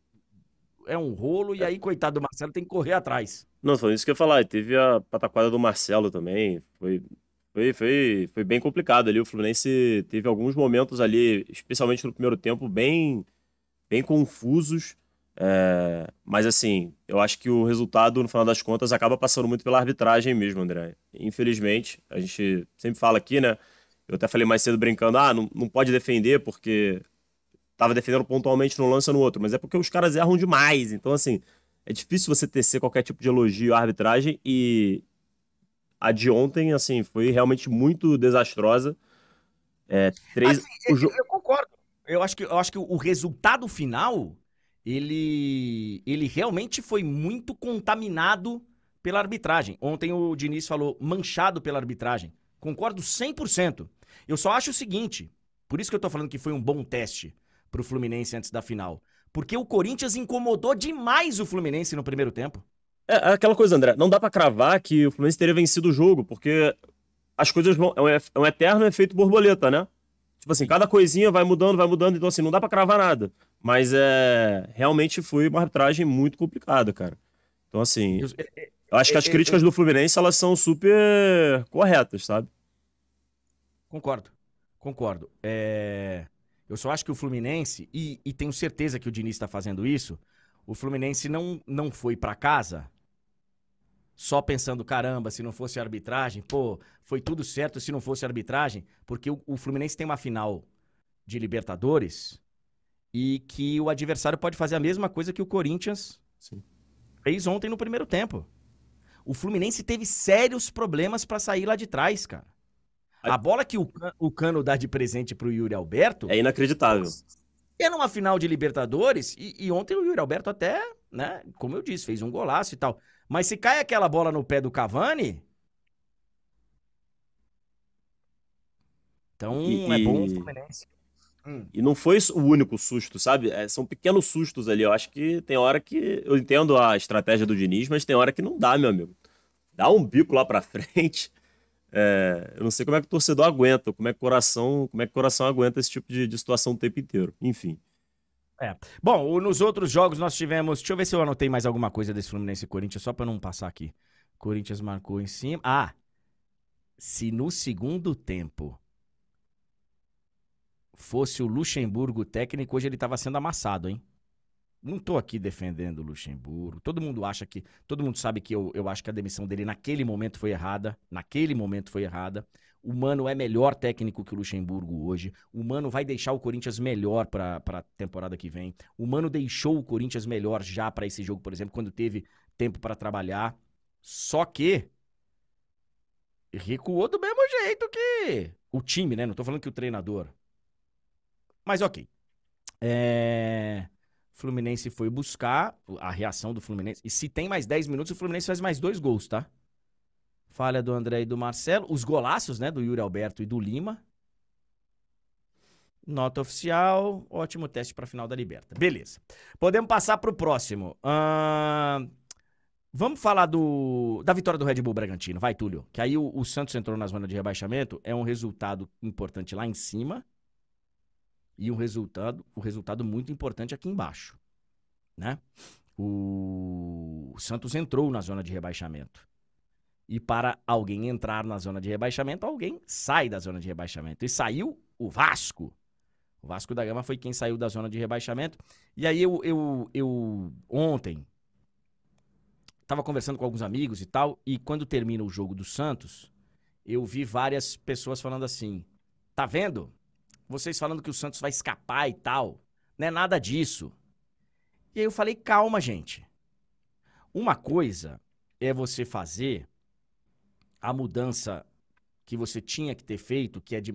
é um rolo, e é. aí, coitado do Marcelo, tem que correr atrás. Não, foi isso que eu ia falar. Teve a pataquada do Marcelo também. Foi, foi, foi, foi bem complicado ali. O Fluminense teve alguns momentos ali, especialmente no primeiro tempo, bem, bem confusos. É, mas assim, eu acho que o resultado, no final das contas, acaba passando muito pela arbitragem mesmo, André. Infelizmente, a gente sempre fala aqui, né? Eu até falei mais cedo brincando, ah, não, não pode defender porque tava defendendo pontualmente no lance ou no outro, mas é porque os caras erram demais. Então, assim, é difícil você tecer qualquer tipo de elogio à arbitragem e a de ontem, assim, foi realmente muito desastrosa. É, três... Assim, eu, eu, concordo. Eu acho, que, eu acho que o resultado final, ele, ele realmente foi muito contaminado pela arbitragem. Ontem o Diniz falou manchado pela arbitragem. Concordo 100%. Eu só acho o seguinte, por isso que eu tô falando que foi um bom teste pro Fluminense antes da final. Porque o Corinthians incomodou demais o Fluminense no primeiro tempo. É, é aquela coisa, André, não dá para cravar que o Fluminense teria vencido o jogo, porque as coisas vão. É, é um eterno efeito borboleta, né? Tipo assim, cada coisinha vai mudando, vai mudando, então assim, não dá para cravar nada. Mas é. Realmente foi uma arbitragem muito complicada, cara. Então, assim. Eu, eu acho que as críticas do Fluminense, elas são super corretas, sabe? Concordo. Concordo. É... Eu só acho que o Fluminense, e, e tenho certeza que o Diniz está fazendo isso, o Fluminense não, não foi para casa só pensando, caramba, se não fosse arbitragem, pô, foi tudo certo se não fosse arbitragem, porque o, o Fluminense tem uma final de Libertadores e que o adversário pode fazer a mesma coisa que o Corinthians Sim. fez ontem no primeiro tempo. O Fluminense teve sérios problemas para sair lá de trás, cara. A bola que o, o Cano dá de presente pro Yuri Alberto. É inacreditável. É numa final de Libertadores, e, e, ontem o Yuri Alberto até, né, como eu disse, fez um golaço e tal. Mas se cai aquela bola no pé do Cavani. Então e, é bom o Fluminense. Hum. E não foi o único susto, sabe? É, são pequenos sustos ali. Eu acho que tem hora que. Eu entendo a estratégia do Diniz, mas tem hora que não dá, meu amigo. Dá um bico lá pra [laughs] frente. É, eu não sei como é que o torcedor aguenta, como é que o coração, como é que coração aguenta esse tipo de, de situação o tempo inteiro. Enfim. É. Bom, nos outros jogos nós tivemos. Deixa eu ver se eu anotei mais alguma coisa desse Fluminense e Corinthians, só para não passar aqui. Corinthians marcou em cima. Ah! Se no segundo tempo fosse o Luxemburgo técnico, hoje ele estava sendo amassado, hein? Não tô aqui defendendo o Luxemburgo. Todo mundo acha que. Todo mundo sabe que eu, eu acho que a demissão dele naquele momento foi errada. Naquele momento foi errada. O Mano é melhor técnico que o Luxemburgo hoje. O Mano vai deixar o Corinthians melhor para a temporada que vem. O Mano deixou o Corinthians melhor já para esse jogo, por exemplo, quando teve tempo para trabalhar. Só que recuou do mesmo jeito que o time, né? Não tô falando que o treinador. Mas ok. É... Fluminense foi buscar a reação do Fluminense. E se tem mais 10 minutos, o Fluminense faz mais dois gols, tá? Falha do André e do Marcelo. Os golaços, né? Do Yuri Alberto e do Lima. Nota oficial. Ótimo teste para final da Liberta. Beleza. Podemos passar para o próximo. Vamos falar do, da vitória do Red Bull Bragantino. Vai, Túlio. Que aí o, o Santos entrou na zona de rebaixamento. É um resultado importante lá em cima e um resultado, um resultado muito importante aqui embaixo, né? O Santos entrou na zona de rebaixamento. E para alguém entrar na zona de rebaixamento, alguém sai da zona de rebaixamento. E saiu o Vasco. O Vasco da Gama foi quem saiu da zona de rebaixamento. E aí eu, eu, eu ontem estava conversando com alguns amigos e tal, e quando termina o jogo do Santos, eu vi várias pessoas falando assim: tá vendo? vocês falando que o Santos vai escapar e tal. Não é nada disso. E aí eu falei, calma, gente. Uma coisa é você fazer a mudança que você tinha que ter feito, que é de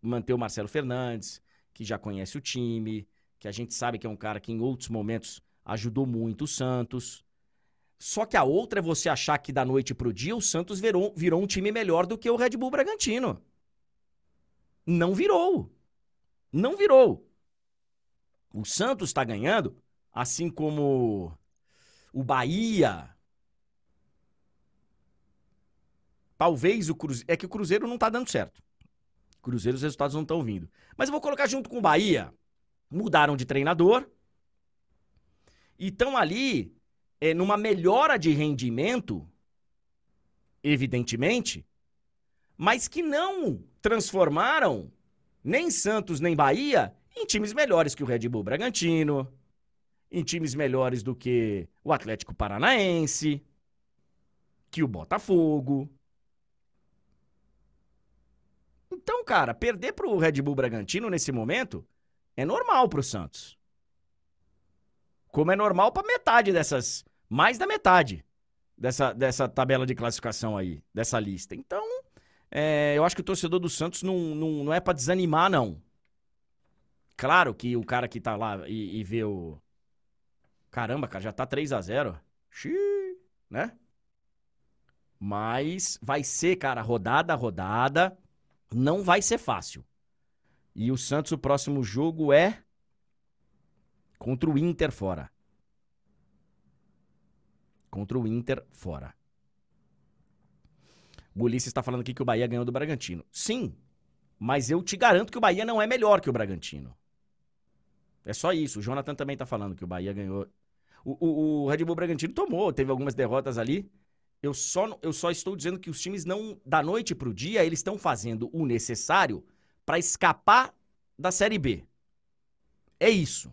manter o Marcelo Fernandes, que já conhece o time, que a gente sabe que é um cara que em outros momentos ajudou muito o Santos. Só que a outra é você achar que da noite pro dia o Santos virou, virou um time melhor do que o Red Bull Bragantino. Não virou. Não virou. O Santos está ganhando, assim como o Bahia. Talvez o Cruzeiro. É que o Cruzeiro não está dando certo. Cruzeiro, os resultados não estão vindo. Mas eu vou colocar junto com o Bahia. Mudaram de treinador. E estão ali é, numa melhora de rendimento, evidentemente, mas que não transformaram nem Santos nem Bahia em times melhores que o Red Bull Bragantino, em times melhores do que o Atlético Paranaense, que o Botafogo. Então, cara, perder pro Red Bull Bragantino nesse momento é normal pro Santos. Como é normal para metade dessas, mais da metade dessa, dessa tabela de classificação aí, dessa lista. Então, é, eu acho que o torcedor do Santos não, não, não é para desanimar, não. Claro que o cara que tá lá e, e vê o. Caramba, cara, já tá 3 a 0 Xiii, né? Mas vai ser, cara, rodada rodada. Não vai ser fácil. E o Santos, o próximo jogo é Contra o Inter fora. Contra o Inter fora. O Ulisses está falando aqui que o Bahia ganhou do Bragantino. Sim, mas eu te garanto que o Bahia não é melhor que o Bragantino. É só isso. O Jonathan também tá falando que o Bahia ganhou. O, o, o Red Bull Bragantino tomou, teve algumas derrotas ali. Eu só, eu só estou dizendo que os times não, da noite pro dia, eles estão fazendo o necessário para escapar da Série B. É isso.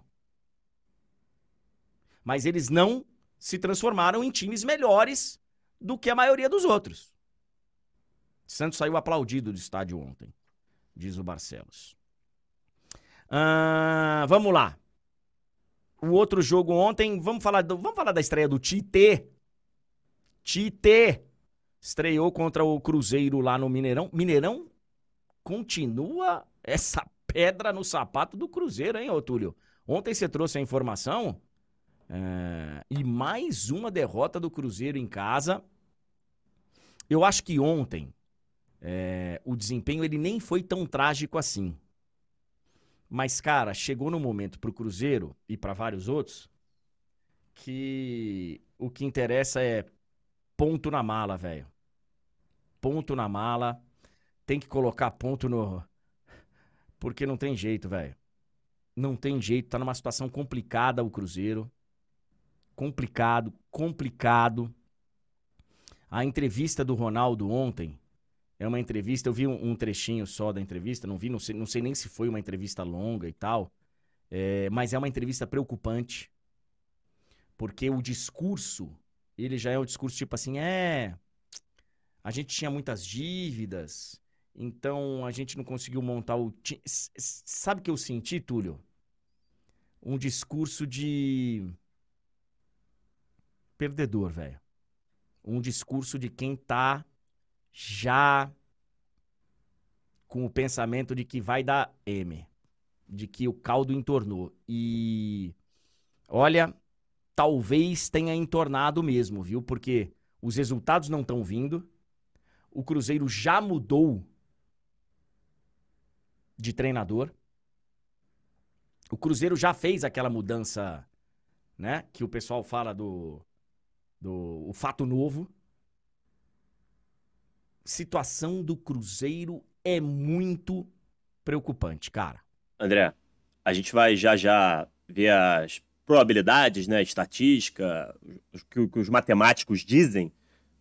Mas eles não se transformaram em times melhores do que a maioria dos outros. Santos saiu aplaudido do estádio ontem, diz o Barcelos. Ah, vamos lá. O outro jogo ontem, vamos falar, do, vamos falar da estreia do Tite. Tite estreou contra o Cruzeiro lá no Mineirão. Mineirão continua essa pedra no sapato do Cruzeiro, hein, Otúlio? Ontem você trouxe a informação é, e mais uma derrota do Cruzeiro em casa. Eu acho que ontem é, o desempenho ele nem foi tão trágico assim. Mas, cara, chegou no momento pro Cruzeiro e para vários outros que o que interessa é ponto na mala, velho. Ponto na mala. Tem que colocar ponto no. [laughs] Porque não tem jeito, velho. Não tem jeito. Tá numa situação complicada o Cruzeiro. Complicado, complicado. A entrevista do Ronaldo ontem é uma entrevista, eu vi um, um, trechinho só da entrevista, não vi, não sei, não sei nem se foi uma entrevista longa e tal, é, mas é uma entrevista preocupante, porque o discurso, ele já é um discurso tipo assim, é, a gente tinha muitas dívidas, então a gente não conseguiu montar o... Sabe o que eu senti, Túlio? Um discurso de perdedor, velho. Um discurso de quem tá já com o pensamento de que vai dar M, de que o caldo entornou. E olha, talvez tenha entornado mesmo, viu? Porque os resultados não estão vindo. O Cruzeiro já mudou de treinador. O Cruzeiro já fez aquela mudança, né? Que o pessoal fala do, do o fato novo situação do Cruzeiro é muito preocupante, cara. André, a gente vai já já ver as probabilidades, né, estatística, o que, os matemáticos dizem,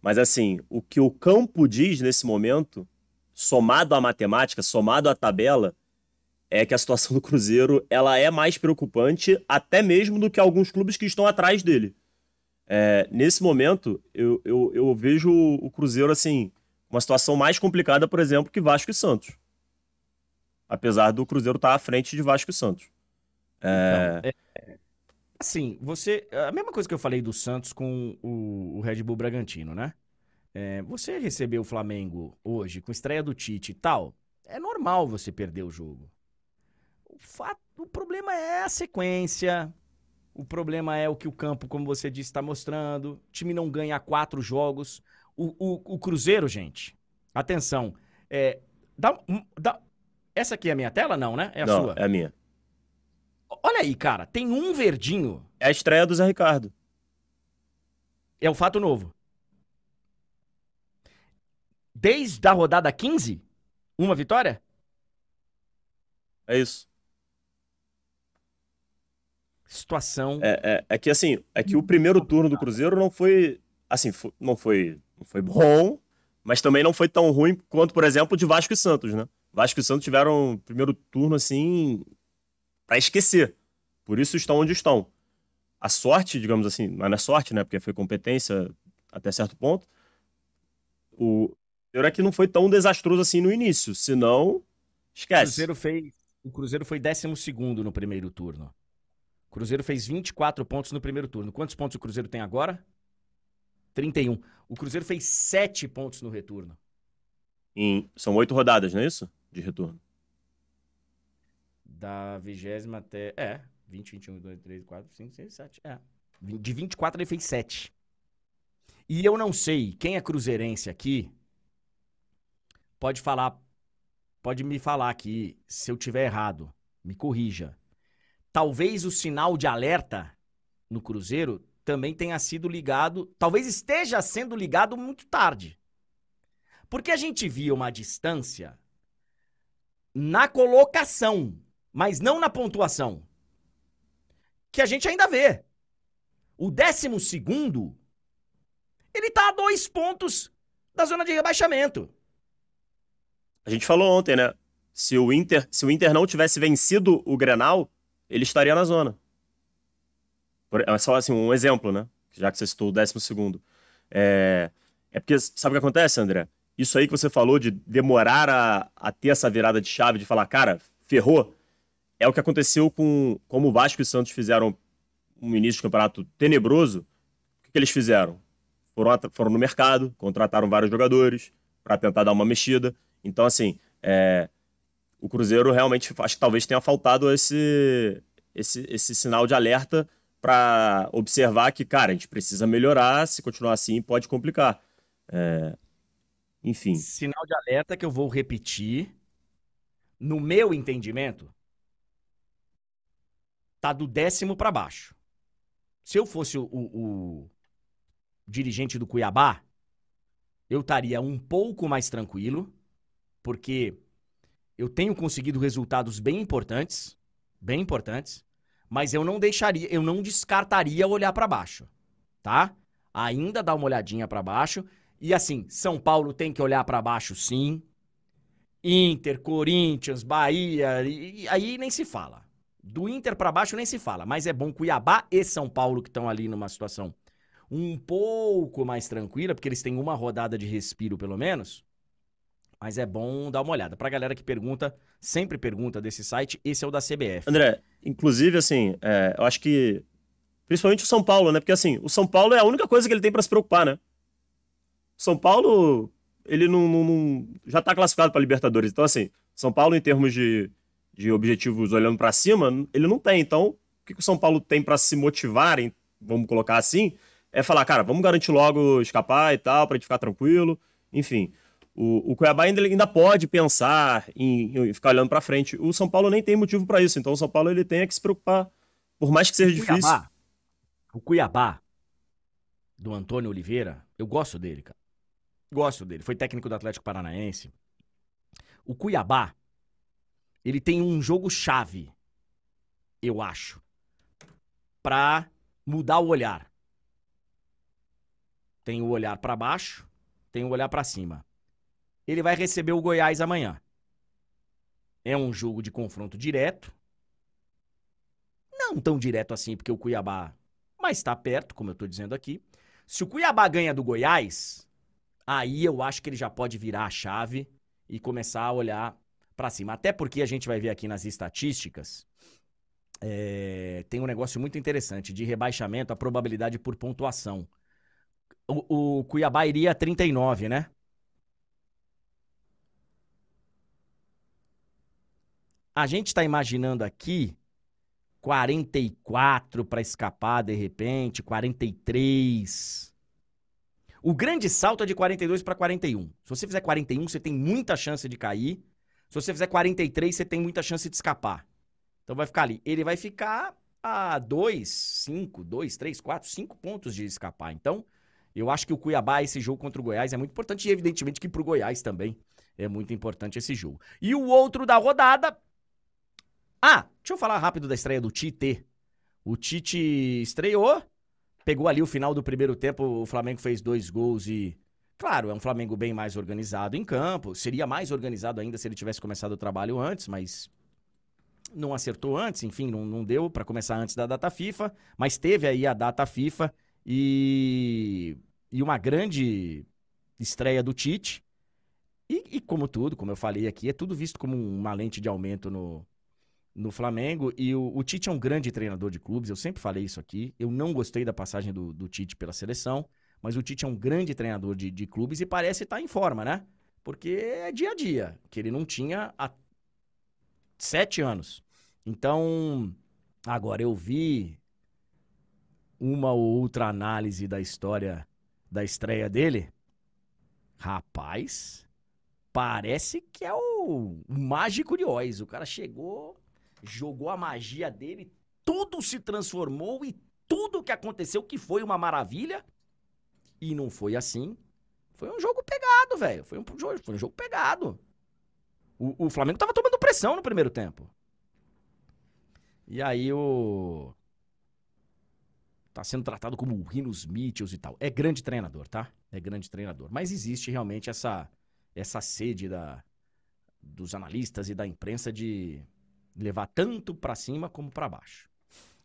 mas assim, o que o campo diz nesse momento, somado à matemática, somado à tabela, é que a situação do Cruzeiro ela é mais preocupante até mesmo do que alguns clubes que estão atrás dele. É, nesse momento, eu, eu, eu vejo o Cruzeiro assim uma situação mais complicada, por exemplo, que Vasco e Santos. Apesar do Cruzeiro estar à frente de Vasco e Santos. É... Então, é... Assim, você. A mesma coisa que eu falei do Santos com o, o Red Bull Bragantino, né? É, você recebeu o Flamengo hoje com estreia do Tite e tal. É normal você perder o jogo. O, fato, o problema é a sequência. O problema é o que o campo, como você disse, está mostrando. O time não ganha quatro jogos. O, o, o Cruzeiro, gente, atenção, é, dá, dá, essa aqui é a minha tela? Não, né? É a não, sua? é a minha. Olha aí, cara, tem um verdinho. É a estreia do Zé Ricardo. É o fato novo. Desde a rodada 15, uma vitória? É isso. Situação. É, é, é que assim, é que o primeiro turno do Cruzeiro não foi. Assim, não foi não foi bom, mas também não foi tão ruim quanto, por exemplo, de Vasco e Santos, né? Vasco e Santos tiveram um primeiro turno assim para esquecer. Por isso estão onde estão. A sorte, digamos assim, não é sorte, né? Porque foi competência até certo ponto. O é que não foi tão desastroso assim no início, senão esquece. O Cruzeiro fez, o Cruzeiro foi 12 no primeiro turno. O Cruzeiro fez 24 pontos no primeiro turno. Quantos pontos o Cruzeiro tem agora? 31. O Cruzeiro fez 7 pontos no retorno. Em, são oito rodadas, não é isso? De retorno. Da vigésima até. É. 20, 21, 22, 3, 4, 5, 6, 7. É. De 24 ele fez 7. E eu não sei, quem é cruzeirense aqui pode falar, pode me falar aqui, se eu tiver errado, me corrija. talvez o sinal de alerta no Cruzeiro também tenha sido ligado, talvez esteja sendo ligado muito tarde. Porque a gente via uma distância na colocação, mas não na pontuação. Que a gente ainda vê. O décimo segundo, ele tá a dois pontos da zona de rebaixamento. A gente falou ontem, né? Se o Inter, se o Inter não tivesse vencido o Grenal, ele estaria na zona. É só assim, um exemplo, né? Já que você citou o décimo segundo. É, é porque, sabe o que acontece, André? Isso aí que você falou de demorar a, a ter essa virada de chave, de falar, cara, ferrou, é o que aconteceu com como o Vasco e o Santos fizeram um início de campeonato tenebroso. O que, eles fizeram? Foram, foram no mercado, contrataram vários jogadores para tentar dar uma mexida. Então, assim, é, o Cruzeiro realmente acho que talvez tenha faltado esse, esse, esse sinal de alerta para observar que, cara, a gente precisa melhorar, se continuar assim pode complicar. É... Enfim. Sinal de alerta que eu vou repetir. No meu entendimento, tá do décimo para baixo. Se eu fosse o, o, o dirigente do Cuiabá, eu estaria um pouco mais tranquilo, porque eu tenho conseguido resultados bem importantes, bem importantes. Mas eu não deixaria, eu não descartaria olhar para baixo, tá? Ainda dá uma olhadinha para baixo. E assim, São Paulo tem que olhar para baixo sim. Inter, Corinthians, Bahia, e, e aí nem se fala. Do Inter para baixo nem se fala, mas é bom Cuiabá e São Paulo que estão ali numa situação um pouco mais tranquila, porque eles têm uma rodada de respiro pelo menos. Mas é bom dar uma olhada. Pra galera que pergunta, sempre pergunta desse site, esse é o da CBF. André, inclusive, assim, é, eu acho que. Principalmente o São Paulo, né? Porque, assim, o São Paulo é a única coisa que ele tem para se preocupar, né? São Paulo, ele não, não, não já tá classificado para Libertadores. Então, assim, São Paulo, em termos de, de objetivos olhando para cima, ele não tem. Então, o que, que o São Paulo tem para se motivar, em, vamos colocar assim, é falar, cara, vamos garantir logo escapar e tal, pra gente ficar tranquilo. Enfim. O, o Cuiabá ainda, ainda pode pensar em, em ficar olhando para frente. O São Paulo nem tem motivo para isso. Então o São Paulo ele tem que se preocupar. Por mais que seja o difícil. Cuiabá, o Cuiabá, do Antônio Oliveira, eu gosto dele, cara. Gosto dele. Foi técnico do Atlético Paranaense. O Cuiabá, ele tem um jogo-chave, eu acho, pra mudar o olhar. Tem o olhar para baixo, tem o olhar para cima ele vai receber o Goiás amanhã. É um jogo de confronto direto. Não tão direto assim, porque o Cuiabá. Mas está perto, como eu estou dizendo aqui. Se o Cuiabá ganha do Goiás, aí eu acho que ele já pode virar a chave e começar a olhar para cima. Até porque a gente vai ver aqui nas estatísticas. É, tem um negócio muito interessante de rebaixamento, a probabilidade por pontuação. O, o Cuiabá iria a 39, né? A gente está imaginando aqui 44 para escapar de repente, 43. O grande salto é de 42 para 41. Se você fizer 41, você tem muita chance de cair. Se você fizer 43, você tem muita chance de escapar. Então vai ficar ali. Ele vai ficar a 2, 5, 2, 3, 4, 5 pontos de escapar. Então, eu acho que o Cuiabá, esse jogo contra o Goiás, é muito importante. E evidentemente que para o Goiás também é muito importante esse jogo. E o outro da rodada ah, deixa eu falar rápido da estreia do Tite. O Tite estreou, pegou ali o final do primeiro tempo, o Flamengo fez dois gols e. Claro, é um Flamengo bem mais organizado em campo. Seria mais organizado ainda se ele tivesse começado o trabalho antes, mas não acertou antes, enfim, não, não deu para começar antes da data FIFA, mas teve aí a data FIFA e, e uma grande estreia do Tite. E, e, como tudo, como eu falei aqui, é tudo visto como uma lente de aumento no, no Flamengo. E o, o, Tite é um grande treinador de clubes, eu sempre falei isso aqui. Eu não gostei da passagem do, do Tite pela seleção, mas o Tite é um grande treinador de, de clubes e parece estar em forma, né? Porque é dia a dia, que ele não tinha há sete anos. Então, agora eu vi uma ou outra análise da história da estreia dele. Rapaz, parece que é o, mágico de Oz. O cara chegou jogou a magia dele, tudo se transformou e tudo que aconteceu que foi uma maravilha. E não foi assim. Foi um jogo pegado, velho. Foi um jogo, foi um jogo pegado. O, o Flamengo tava tomando pressão no primeiro tempo. E aí o. Tá sendo tratado como o Rinos Mitchells e tal. É grande treinador, tá? É grande treinador. Mas existe realmente essa, essa sede da, dos analistas e da imprensa de levar tanto para cima como para baixo.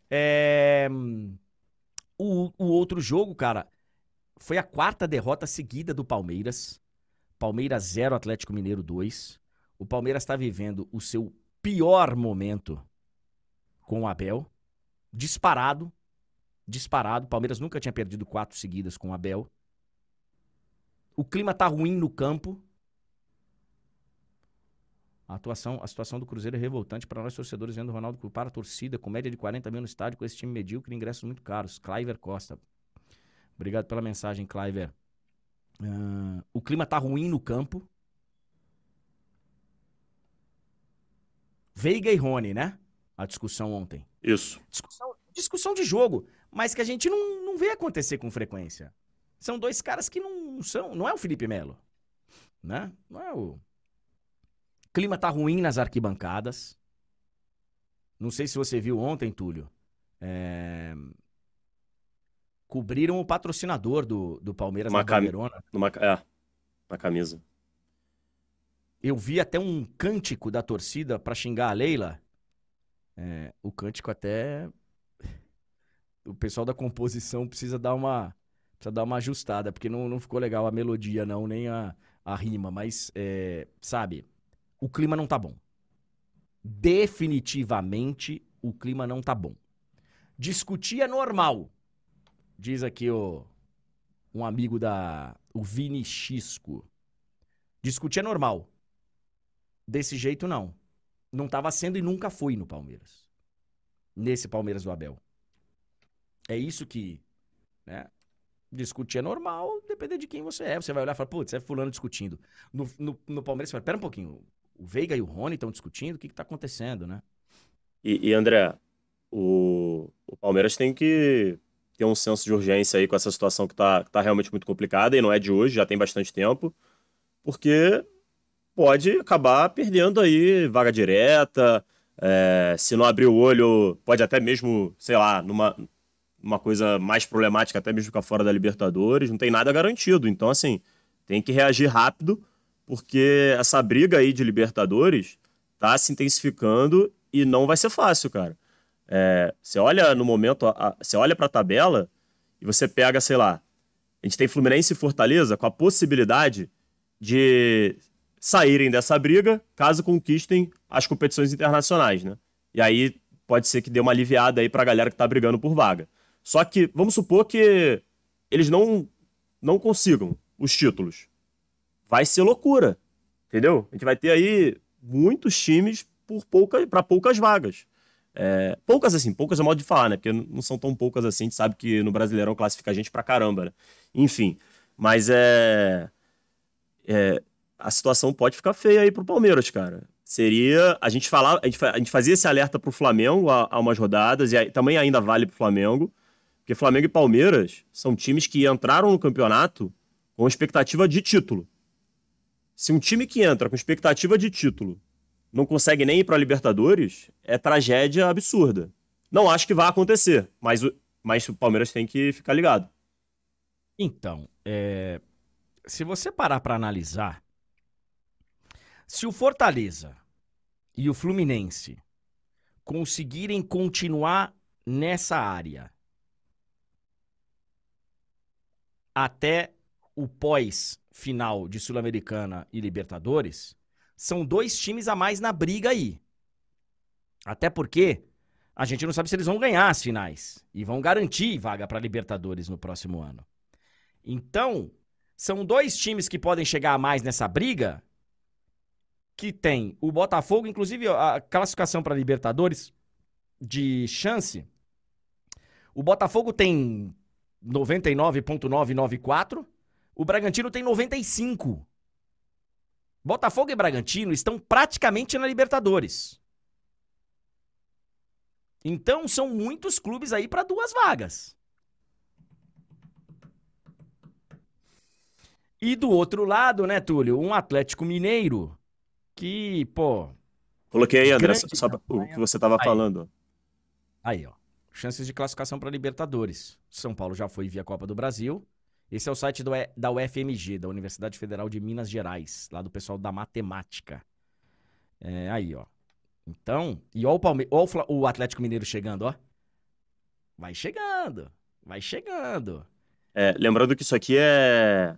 É... O, o outro jogo, cara, foi a quarta derrota seguida do Palmeiras. Palmeiras 0, Atlético Mineiro 2. O Palmeiras está vivendo o seu pior momento com o Abel. Disparado. Disparado. O Palmeiras nunca tinha perdido quatro seguidas com o Abel. O clima tá ruim no campo. A, atuação, a situação do Cruzeiro é revoltante para nós torcedores vendo o Ronaldo culpar a torcida com média de 40 mil no estádio com esse time medíocre e ingressos muito caros. Cliver Costa. Obrigado pela mensagem, Cliver. Uh, o clima tá ruim no campo. Veiga e Rony, né? A discussão ontem. Isso. Discussão, discussão de jogo, mas que a gente não, não vê acontecer com frequência. São dois caras que não são. Não é o Felipe Melo. Né? Não é o clima tá ruim nas arquibancadas. Não sei se você viu ontem, Túlio. É... Cobriram o patrocinador do, do Palmeiras uma na cam... Numa... É, na camisa. Eu vi até um cântico da torcida para xingar a Leila. É, o cântico até. O pessoal da composição precisa dar uma. Precisa dar uma ajustada, porque não, não ficou legal a melodia, não, nem a, a rima. Mas, é, sabe, o clima não tá bom. Definitivamente o clima não tá bom. Discutir é normal. Diz aqui o, um amigo da. O Vini Xisco. Discutir é normal. Desse jeito, não. Não estava sendo e nunca foi no Palmeiras. Nesse Palmeiras do Abel. É isso que. Né? Discutir é normal, depender de quem você é. Você vai olhar e falar, putz, é fulano discutindo. No, no, no Palmeiras, você fala, pera um pouquinho o Veiga e o Rony estão discutindo, o que está acontecendo, né? E, e André, o, o, Palmeiras tem que ter um senso de urgência aí com essa situação que está tá realmente muito complicada, e não é de hoje, já tem bastante tempo, porque pode acabar perdendo aí vaga direta, é, se não abrir o olho, pode até mesmo, sei lá, numa uma coisa mais problemática, até mesmo ficar fora da Libertadores, não tem nada garantido. Então, assim, tem que reagir rápido porque essa briga aí de Libertadores tá se intensificando e não vai ser fácil, cara. É, você olha no momento, a, você olha para a tabela e você pega, sei lá, a gente tem Fluminense e Fortaleza com a possibilidade de saírem dessa briga caso conquistem as competições internacionais, né? E aí pode ser que dê uma aliviada aí para a galera que tá brigando por vaga. Só que vamos supor que eles não não consigam os títulos vai ser loucura. Entendeu? A gente vai ter aí muitos times por pouca, para poucas vagas. É, poucas assim, poucas é modo de falar, né? Porque não são tão poucas assim, a gente sabe que no Brasileirão classifica a gente pra caramba, né? Enfim, mas é, é, a situação pode ficar feia aí pro Palmeiras, cara. Seria, a gente falar, a gente, a gente fazia esse alerta pro Flamengo há, há umas rodadas e aí, também ainda vale pro Flamengo, porque Flamengo e Palmeiras são times que entraram no campeonato com expectativa de título. Se um time que entra com expectativa de título não consegue nem ir para a Libertadores, é tragédia absurda. Não acho que vai acontecer, mas o, mas o Palmeiras tem que ficar ligado. Então, é... se você parar para analisar, se o Fortaleza e o Fluminense conseguirem continuar nessa área até o pós final de Sul-Americana e Libertadores, são dois times a mais na briga aí. Até porque a gente não sabe se eles vão ganhar as finais e vão garantir vaga para Libertadores no próximo ano. Então, são dois times que podem chegar a mais nessa briga. Que tem o Botafogo, inclusive a classificação para Libertadores de chance. O Botafogo tem 99,994 o Bragantino tem 95. Botafogo e Bragantino estão praticamente na Libertadores. Então são muitos clubes aí para duas vagas. E do outro lado, né, Túlio, um Atlético Mineiro que, pô. Coloquei aí, André, só o que você estava falando. Aí, ó. Chances de classificação para Libertadores. São Paulo já foi via Copa do Brasil. Esse é o site do, da UFMG, da Universidade Federal de Minas Gerais, lá do pessoal da matemática. É, aí, ó. Então, e ó o, Palme ó o Atlético Mineiro chegando, ó. Vai chegando, vai chegando. É, lembrando que isso aqui é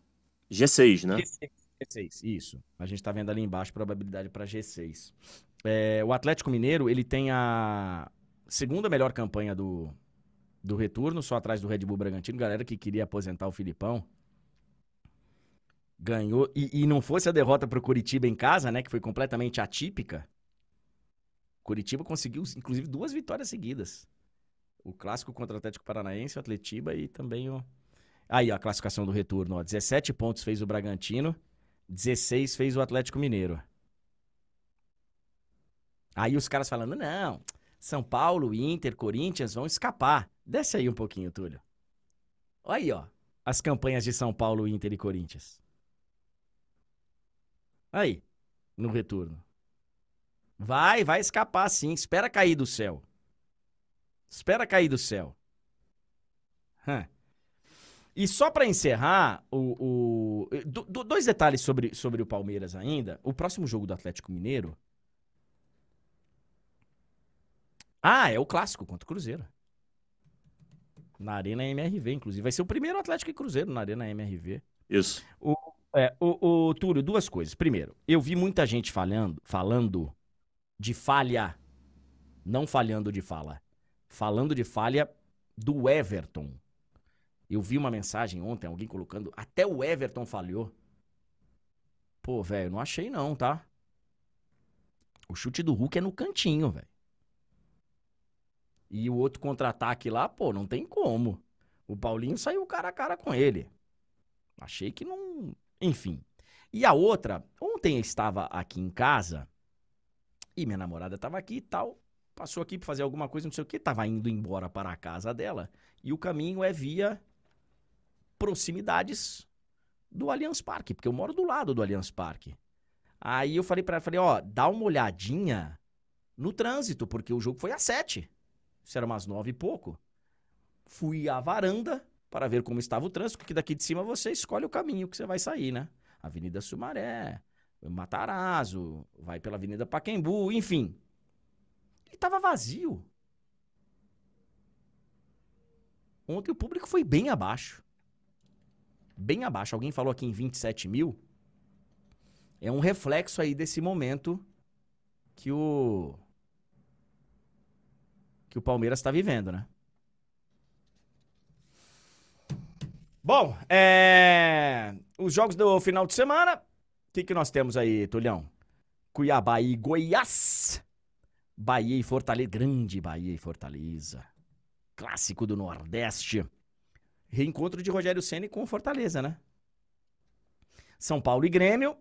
G6, né? G6, G6, isso. A gente tá vendo ali embaixo probabilidade para G6. É, o Atlético Mineiro, ele tem a segunda melhor campanha do, do retorno, só atrás do Red Bull Bragantino. Galera que queria aposentar o Filipão. Ganhou. E, e não fosse a derrota pro Curitiba em casa, né? Que foi completamente atípica. Curitiba conseguiu, inclusive, duas vitórias seguidas. O clássico contra o Atlético Paranaense, o Atletiba e também o. Aí, ó, a classificação do retorno, ó. 17 pontos fez o Bragantino, 16 fez o Atlético Mineiro. Aí os caras falando, não, São Paulo, Inter, Corinthians vão escapar. Desce aí um pouquinho, Túlio. Olha aí, ó, as campanhas de São Paulo, Inter e Corinthians. Aí, no retorno. Vai, vai escapar sim. Espera cair do céu. Espera cair do céu. E só para encerrar, o, o do, dois detalhes sobre, sobre o Palmeiras ainda. O próximo jogo do Atlético Mineiro. Ah, é o clássico contra o Cruzeiro. Na Arena MRV, inclusive. Vai ser o primeiro Atlético e Cruzeiro na Arena MRV. Isso. O, é, o, o Túlio, duas coisas. Primeiro, eu vi muita gente falando, falando de falha. Não falhando de fala. Falando de falha do Everton. Eu vi uma mensagem ontem, alguém colocando. Até o Everton falhou. Pô, velho, não achei não, tá? O chute do Hulk é no cantinho, velho. E o outro contra-ataque lá, pô, não tem como. O Paulinho saiu cara a cara com ele. Achei que não. Enfim. E a outra, ontem eu estava aqui em casa e minha namorada tava aqui e tal. Passou aqui pra fazer alguma coisa, não sei o que. Tava indo embora para a casa dela. E o caminho é via proximidades do Allianz Parque, porque eu moro do lado do Allianz Parque. Aí eu falei para ela, falei, ó, dá uma olhadinha no trânsito, porque o jogo foi às sete. Isso era umas nove e pouco. Fui à varanda para ver como estava o trânsito, porque daqui de cima você escolhe o caminho que você vai sair, né? Avenida Sumaré, Matarazzo, vai pela Avenida Paquembu, enfim. E tava vazio. Ontem o público foi bem abaixo. Bem abaixo. Alguém falou aqui em 27 mil. É um reflexo aí desse momento que o. que o Palmeiras está vivendo, né? Bom, é... os jogos do final de semana que, que nós temos aí, Tulhão? Cuiabá e Goiás. Bahia e Fortaleza. Grande Bahia e Fortaleza. Clássico do Nordeste. Reencontro de Rogério Ceni com Fortaleza, né? São Paulo e Grêmio.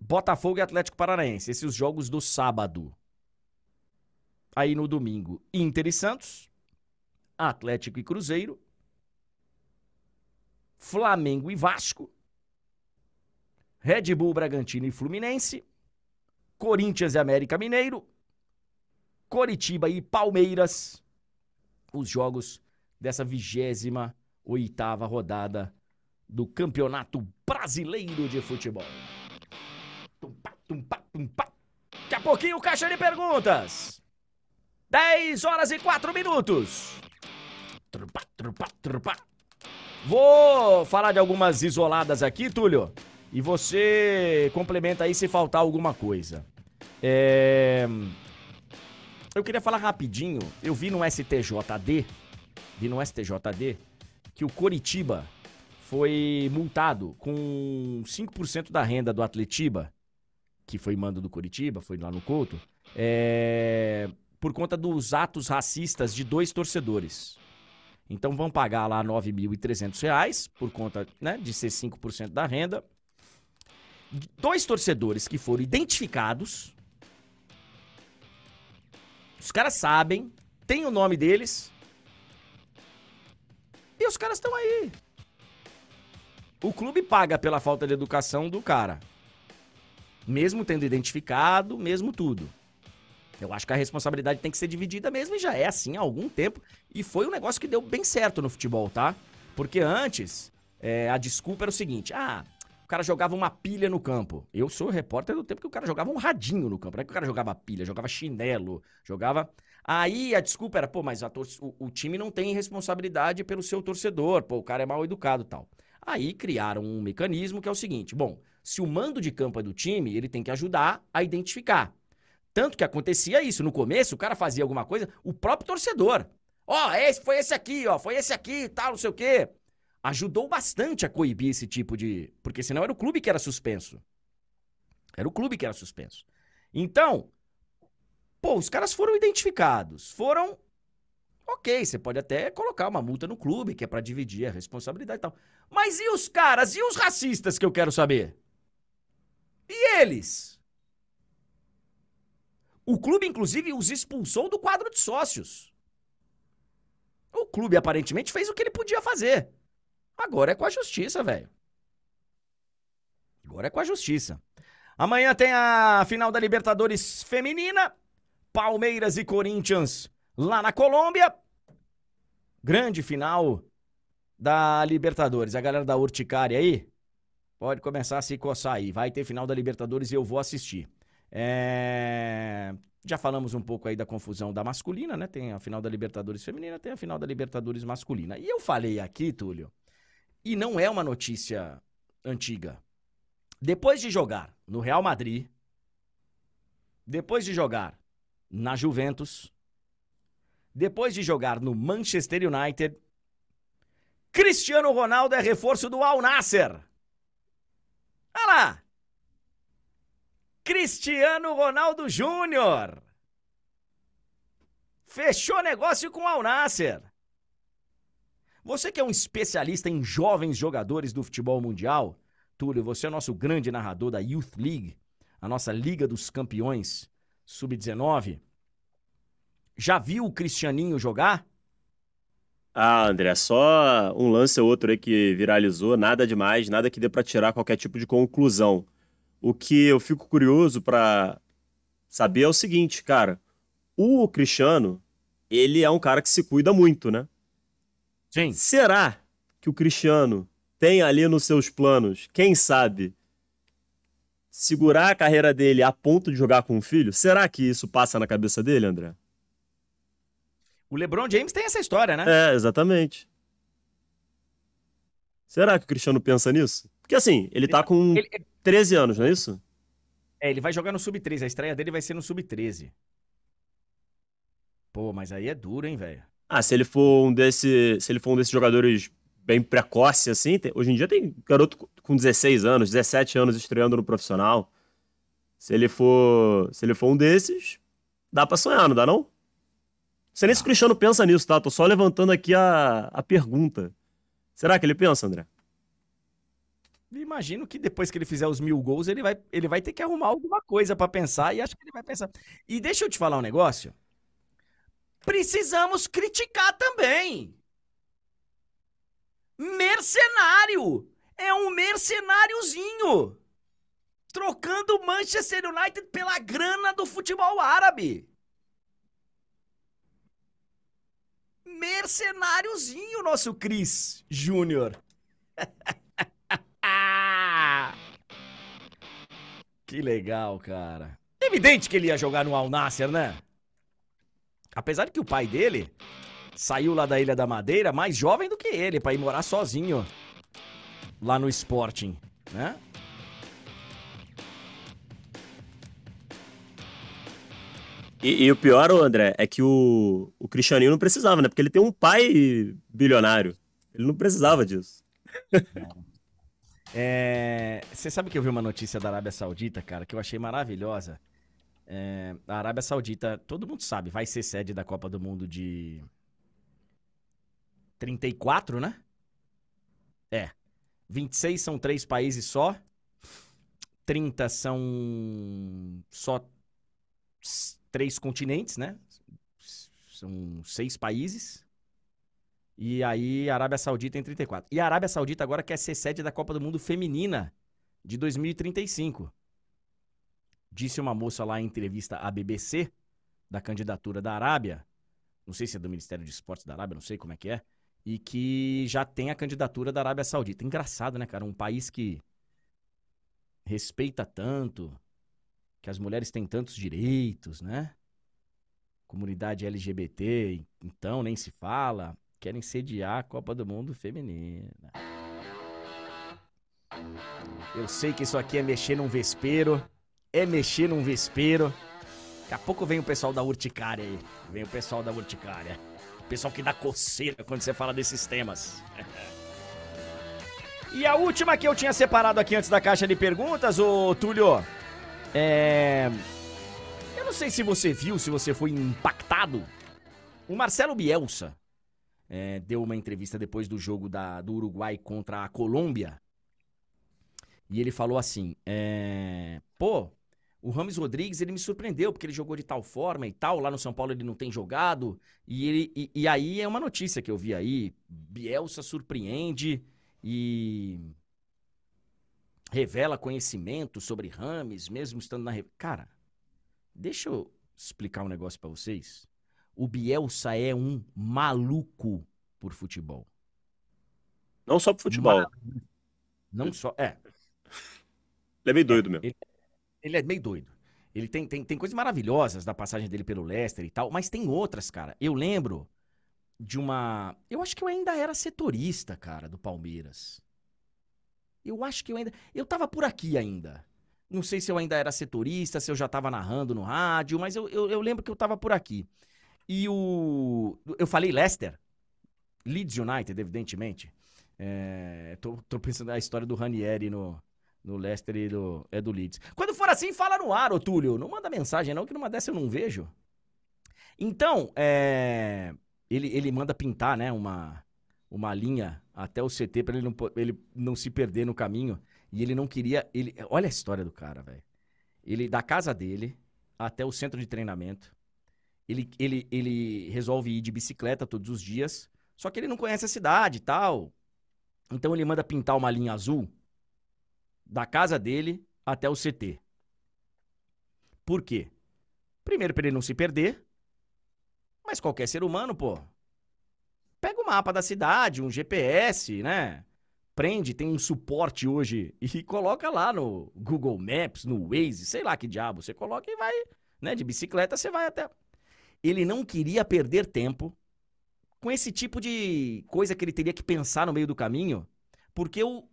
Botafogo e Atlético Paranaense. Esses os jogos do sábado. Aí no domingo, Inter e Santos. Atlético e Cruzeiro. Flamengo e Vasco. Red Bull, Bragantino e Fluminense, Corinthians e América Mineiro, Coritiba e Palmeiras, os jogos dessa vigésima oitava rodada do Campeonato Brasileiro de Futebol. Tumpa, tumpa, tumpa. Daqui a pouquinho, caixa de perguntas. 10 horas e 4 minutos. Trupa, trupa, trupa. Vou falar de algumas isoladas aqui, Túlio. E você complementa aí se faltar alguma coisa. É... Eu queria falar rapidinho. Eu vi no STJD, vi no STJD, que o Coritiba foi multado com 5% da renda do Atletiba, que foi mando do Coritiba, foi lá no Couto, é... por conta dos atos racistas de dois torcedores. Então vão pagar lá R$ 9.300 por conta né, de ser 5% da renda dois torcedores que foram identificados Os caras sabem, tem o nome deles. E os caras estão aí. O clube paga pela falta de educação do cara. Mesmo tendo identificado, mesmo tudo. Eu acho que a responsabilidade tem que ser dividida mesmo e já é assim há algum tempo. E foi um negócio que deu bem certo no futebol, tá? Porque antes, é, a desculpa era o seguinte: ah, o cara jogava uma pilha no campo. Eu sou repórter do tempo que o cara jogava um radinho no campo. Não é que o cara jogava pilha, jogava chinelo, jogava. Aí a desculpa era, pô, mas tor... o, o, time não tem responsabilidade pelo seu torcedor, pô, o cara é mal educado tal. Aí criaram um mecanismo que é o seguinte: bom, se o mando de campo é do time, ele tem que ajudar a identificar. Tanto que acontecia isso. No começo, o cara fazia alguma coisa, o próprio torcedor. Ó, oh, esse foi esse aqui, ó, foi esse aqui, tal, não sei o quê. Ajudou bastante a coibir esse tipo de. Porque senão era o clube que era suspenso. Era o clube que era suspenso. Então, pô, os caras foram identificados. Foram. Ok, você pode até colocar uma multa no clube, que é para dividir a responsabilidade e tal. Mas e os caras? E os racistas que eu quero saber? E eles? O clube, inclusive, os expulsou do quadro de sócios. O clube aparentemente fez o que ele podia fazer. Agora é com a justiça, velho. Agora é com a justiça. Amanhã tem a final da Libertadores Feminina. Palmeiras e Corinthians lá na Colômbia. Grande final da Libertadores. A galera da Urticária aí pode começar a se coçar aí. Vai ter final da Libertadores e eu vou assistir. É... Já falamos um pouco aí da confusão da masculina, né? Tem a final da Libertadores feminina, tem a final da Libertadores masculina. E eu falei aqui, Túlio, e não é uma notícia antiga. Depois de jogar no Real Madrid, depois de jogar na Juventus, depois de jogar no Manchester United, Cristiano Ronaldo é reforço do Al Nasser. Olha lá! Cristiano Ronaldo Júnior. Fechou negócio com Al Nasser. Você que é um especialista em jovens jogadores do futebol mundial, Túlio, você é nosso grande narrador da Youth League, a nossa Liga dos Campeões Sub-19. Já viu o Cristianinho jogar? Ah, André, só um lance ou outro aí que viralizou, nada demais, nada que dê para tirar qualquer tipo de conclusão. O que eu fico curioso para saber é o seguinte, cara. O Cristiano, ele é um cara que se cuida muito, né? Sim. Será que o Cristiano tem ali nos seus planos, quem sabe, segurar a carreira dele a ponto de jogar com o filho? Será que isso passa na cabeça dele, André? O LeBron James tem essa história, né? É, exatamente. Será que o Cristiano pensa nisso? Porque assim, ele tá com ele, 13 anos, não é isso? É, ele vai jogar no Sub-13. A estreia dele vai ser no Sub-13. Pô, mas aí é duro, hein, velho? Ah, se ele for um desse, se ele for um desses jogadores bem precoce assim, tem, hoje em dia tem garoto com 16 anos, 17 anos estreando no profissional. Se ele for, se ele for um desses, dá para sonhar, não dá não? Não sei nem se o Cristiano pensa nisso, tá? Tô só levantando aqui a, a pergunta. Será que ele pensa, André? Imagino que depois que ele fizer os mil gols, ele vai, ele vai ter que arrumar alguma coisa para pensar e acho que ele vai pensar. E deixa eu te falar um negócio. Precisamos criticar também. Mercenário! É um mercenáriozinho! Trocando o Manchester United pela grana do futebol árabe. Mercenáriozinho, nosso Cris Júnior. [laughs] Que legal, cara. Evidente que ele ia jogar no Al Nasser, né? Apesar de que o pai dele saiu lá da Ilha da Madeira mais jovem do que ele, para ir morar sozinho lá no Sporting, né? E, e, o pior, André, é que o, o Cristianinho não precisava, né? Porque ele tem um pai bilionário. Ele não precisava disso. É, você sabe que eu vi uma notícia da Arábia Saudita, cara, que eu achei maravilhosa. É, a Arábia Saudita, todo mundo sabe, vai ser sede da Copa do Mundo de 34, né? É. 26 são três países só. 30 são só três continentes, né? são seis países. E aí a Arábia Saudita em 34. E a Arábia Saudita agora quer ser sede da Copa do Mundo Feminina de 2035. Disse uma moça lá em entrevista à BBC da candidatura da Arábia, não sei se é do Ministério de Esportes da Arábia, não sei como é que é, e que já tem a candidatura da Arábia Saudita. Engraçado, né, cara? Um país que respeita tanto, que as mulheres têm tantos direitos, né? Comunidade LGBT, então nem se fala. Querem sediar a Copa do Mundo Feminina. Eu sei que isso aqui é mexer num vespeiro. É mexer num vespeiro. Daqui a pouco vem o pessoal da urticária aí. Vem o pessoal da urticária. O pessoal que dá coceira quando você fala desses temas. [laughs] e a última que eu tinha separado aqui antes da caixa de perguntas, ô Túlio. É. Eu não sei se você viu, se você foi impactado. O Marcelo Bielsa é, deu uma entrevista depois do jogo da, do Uruguai contra a Colômbia. E ele falou assim: é, pô, o Rames Rodrigues ele me surpreendeu porque ele jogou de tal forma e tal. Lá no São Paulo ele não tem jogado. E, ele, e, e aí é uma notícia que eu vi aí: Bielsa surpreende e revela conhecimento sobre Rames, mesmo estando na. Cara, deixa eu explicar um negócio para vocês. O Bielsa é um maluco por futebol. Não só por futebol. Não só. É. Ele é meio doido mesmo. Ele, ele é meio doido. Ele tem, tem, tem coisas maravilhosas da passagem dele pelo Leicester e tal, mas tem outras, cara. Eu lembro de uma. Eu acho que eu ainda era setorista, cara, do Palmeiras. Eu acho que eu ainda. Eu tava por aqui ainda. Não sei se eu ainda era setorista, se eu já tava narrando no rádio, mas eu, eu, eu lembro que eu tava por aqui. E o. Eu falei Leicester. Leeds United, evidentemente. É, tô, tô pensando na história do Ranieri no, no Leicester e do, é do Leeds. Quando for assim, fala no ar, ô Túlio. Não manda mensagem, não, que numa dessa eu não vejo. Então, é, ele, ele manda pintar, né, uma, uma linha até o CT para ele não, ele não se perder no caminho. E ele não queria. Ele, olha a história do cara, velho. Ele, da casa dele até o centro de treinamento, ele, ele, ele resolve ir de bicicleta todos os dias, só que ele não conhece a cidade e tal. Então ele manda pintar uma linha azul da casa dele até o CT. Por quê? Primeiro, para ele não se perder. Mas qualquer ser humano, pô, pega o mapa da cidade, um GPS, né? Prende, tem um suporte hoje [laughs] e coloca lá no Google Maps, no Waze, sei lá que diabo. Você coloca e vai, né? De bicicleta você vai até ele não queria perder tempo com esse tipo de coisa que ele teria que pensar no meio do caminho, porque eu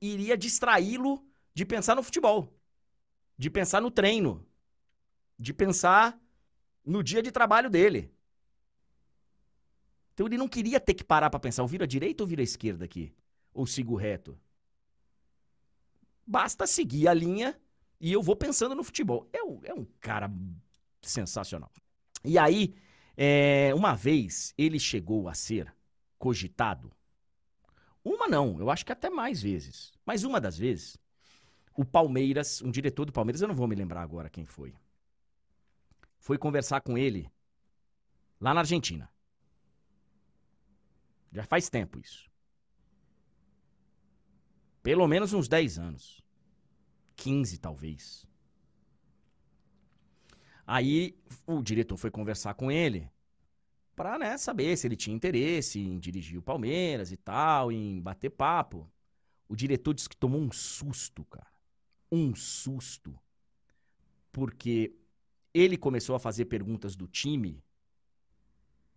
iria distraí-lo de pensar no futebol, de pensar no treino, de pensar no dia de trabalho dele. Então ele não queria ter que parar para pensar, vira direita ou vira esquerda aqui, ou sigo reto. Basta seguir a linha e eu vou pensando no futebol. É um, é um cara sensacional. E aí, é, uma vez, ele chegou a ser cogitado. Uma não, eu acho que até mais vezes. Mas uma das vezes, o Palmeiras, um diretor do Palmeiras, eu não vou me lembrar agora quem foi, foi conversar com ele lá na Argentina. Já faz tempo isso. Pelo menos uns 10 anos. 15, talvez. Aí o diretor foi conversar com ele para né, saber se ele tinha interesse em dirigir o Palmeiras e tal, em bater papo. O diretor disse que tomou um susto, cara. Um susto. Porque ele começou a fazer perguntas do time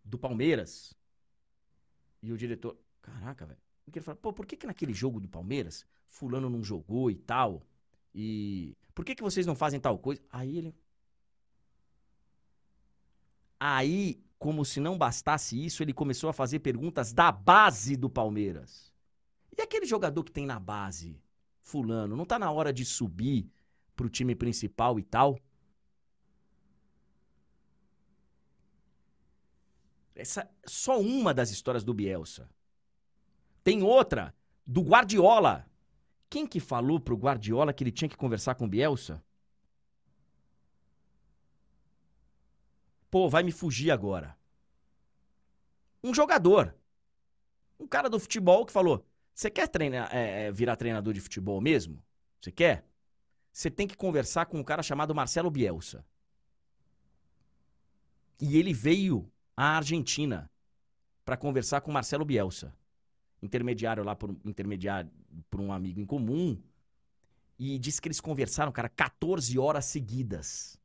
do Palmeiras. E o diretor, caraca, velho. Ele falou, pô, por que, que naquele jogo do Palmeiras fulano não jogou e tal? E por que, que vocês não fazem tal coisa? Aí ele, Aí, como se não bastasse isso, ele começou a fazer perguntas da base do Palmeiras. E aquele jogador que tem na base, fulano, não tá na hora de subir pro time principal e tal? Essa só uma das histórias do Bielsa. Tem outra do Guardiola. Quem que falou pro Guardiola que ele tinha que conversar com o Bielsa? Pô, vai me fugir agora. Um jogador. Um cara do futebol que falou: Você quer treinar, é, é, virar treinador de futebol mesmo? Você quer? Você tem que conversar com um cara chamado Marcelo Bielsa. E ele veio à Argentina para conversar com Marcelo Bielsa, intermediário lá por intermediário por um amigo em comum, e disse que eles conversaram, cara, 14 horas seguidas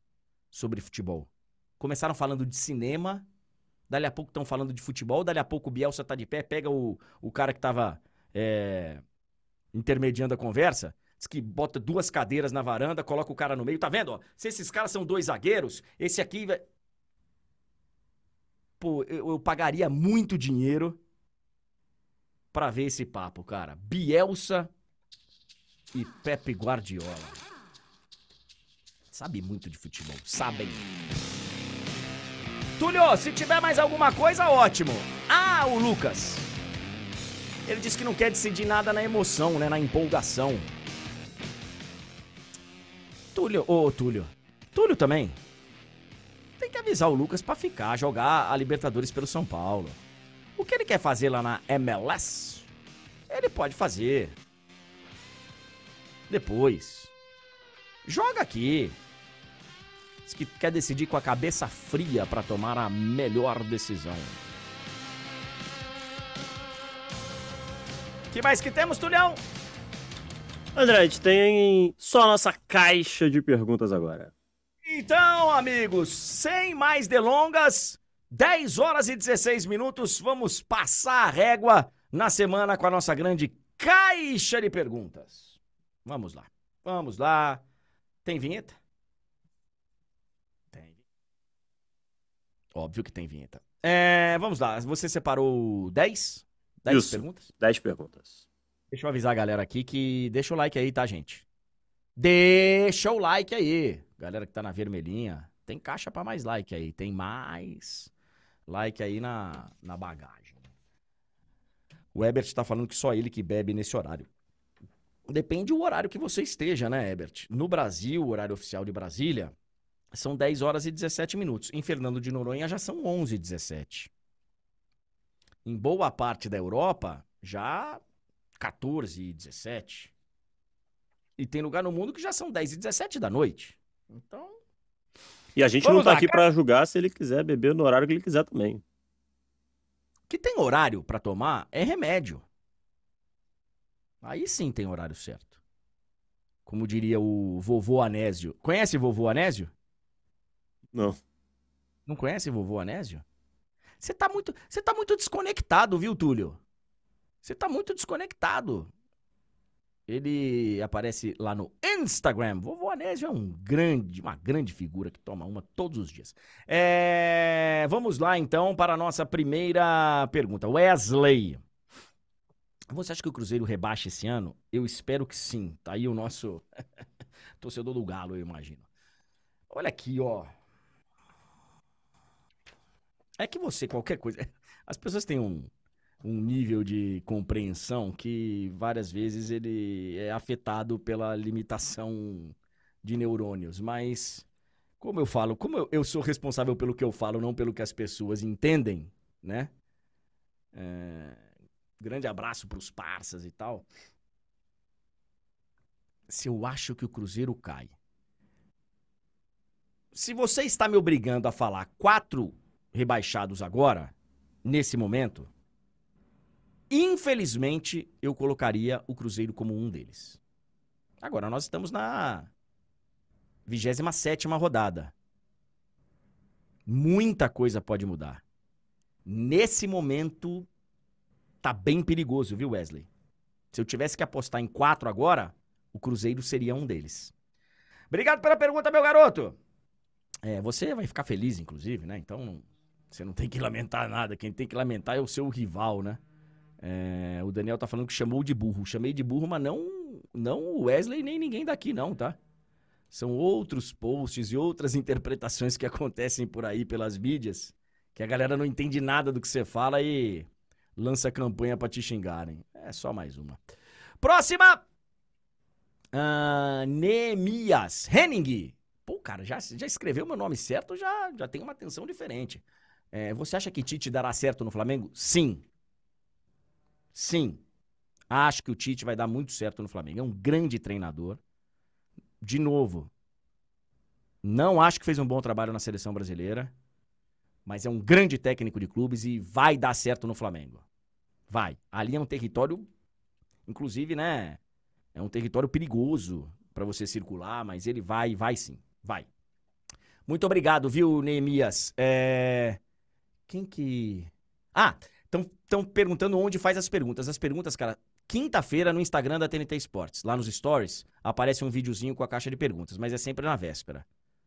sobre futebol. Começaram falando de cinema, dali a pouco estão falando de futebol, dali a pouco o Bielsa tá de pé, pega o, o cara que tava é, intermediando a conversa, diz que bota duas cadeiras na varanda, coloca o cara no meio, tá vendo? Ó, se esses caras são dois zagueiros, esse aqui pô, eu, eu pagaria muito dinheiro para ver esse papo, cara. Bielsa e Pepe Guardiola. Sabe muito de futebol, sabem. Túlio, se tiver mais alguma coisa, ótimo. Ah, o Lucas. Ele disse que não quer decidir nada na emoção, né? Na empolgação. Túlio, ô Túlio. Túlio também tem que avisar o Lucas para ficar, jogar a Libertadores pelo São Paulo. O que ele quer fazer lá na MLS, ele pode fazer. Depois. Joga aqui. Que quer decidir com a cabeça fria para tomar a melhor decisão. que mais que temos, Tulhão? André, a gente tem só a nossa caixa de perguntas agora. Então, amigos, sem mais delongas, 10 horas e 16 minutos, vamos passar a régua na semana com a nossa grande caixa de perguntas. Vamos lá, vamos lá. Tem vinheta? Tem. Óbvio que tem vinheta. É, vamos lá, você separou 10? 10 Isso, perguntas? 10 perguntas. Deixa eu avisar a galera aqui que deixa o like aí, tá, gente? Deixa o like aí. Galera que tá na vermelhinha, tem caixa para mais like aí. Tem mais like aí na, na bagagem. O Ebert tá falando que só ele que bebe nesse horário. Depende do horário que você esteja, né, Ebert? No Brasil, o horário oficial de Brasília, são 10 horas e 17 minutos. Em Fernando de Noronha já são 11 e 17. Em boa parte da Europa, já 14 e 17. E tem lugar no mundo que já são 10 e 17 da noite. Então. E a gente não tá lá, aqui para julgar se ele quiser beber no horário que ele quiser também. Que tem horário para tomar é remédio. Aí sim tem horário certo. Como diria o vovô Anésio. Conhece vovô Anésio? Não. Não conhece vovô Anésio? Você tá muito, você tá muito desconectado, viu, Túlio? Você tá muito desconectado. Ele aparece lá no Instagram. Vovô Anésio é um grande, uma grande figura que toma uma todos os dias. É... Vamos lá então para a nossa primeira pergunta. Wesley. Você acha que o Cruzeiro rebaixa esse ano? Eu espero que sim. Tá aí o nosso [laughs] torcedor do Galo, eu imagino. Olha aqui, ó. É que você, qualquer coisa. [laughs] As pessoas têm um, um nível de compreensão que várias vezes ele é afetado pela limitação de neurônios. Mas, como eu falo, como eu, eu sou responsável pelo que eu falo, não pelo que as pessoas entendem, né? É, grande abraço para os parças e tal. Se eu acho que o Cruzeiro cai. Se você está me obrigando a falar quatro rebaixados agora, nesse momento, Infelizmente, eu colocaria o Cruzeiro como um deles. Agora, nós estamos na 27 rodada. Muita coisa pode mudar. Nesse momento, tá bem perigoso, viu, Wesley? Se eu tivesse que apostar em quatro agora, o Cruzeiro seria um deles. Obrigado pela pergunta, meu garoto. É, você vai ficar feliz, inclusive, né? Então, você não tem que lamentar nada. Quem tem que lamentar é o seu rival, né? É, o Daniel tá falando que chamou de burro. Chamei de burro, mas não não o Wesley nem ninguém daqui, não, tá? São outros posts e outras interpretações que acontecem por aí pelas mídias, que a galera não entende nada do que você fala e lança campanha para te xingarem. É só mais uma. Próxima! Uh, Neemias Henning. Pô, cara, já, já escreveu meu nome certo, já, já tem uma atenção diferente. É, você acha que Tite dará certo no Flamengo? Sim. Sim. Acho que o Tite vai dar muito certo no Flamengo. É um grande treinador. De novo, não acho que fez um bom trabalho na seleção brasileira, mas é um grande técnico de clubes e vai dar certo no Flamengo. Vai. Ali é um território, inclusive, né? É um território perigoso para você circular, mas ele vai, vai sim. Vai. Muito obrigado, viu, Neemias? É... Quem que. Ah, estão perguntando onde faz as perguntas. As perguntas, cara, quinta-feira no Instagram da TNT Esportes. Lá nos stories aparece um videozinho com a caixa de perguntas, mas é sempre na véspera.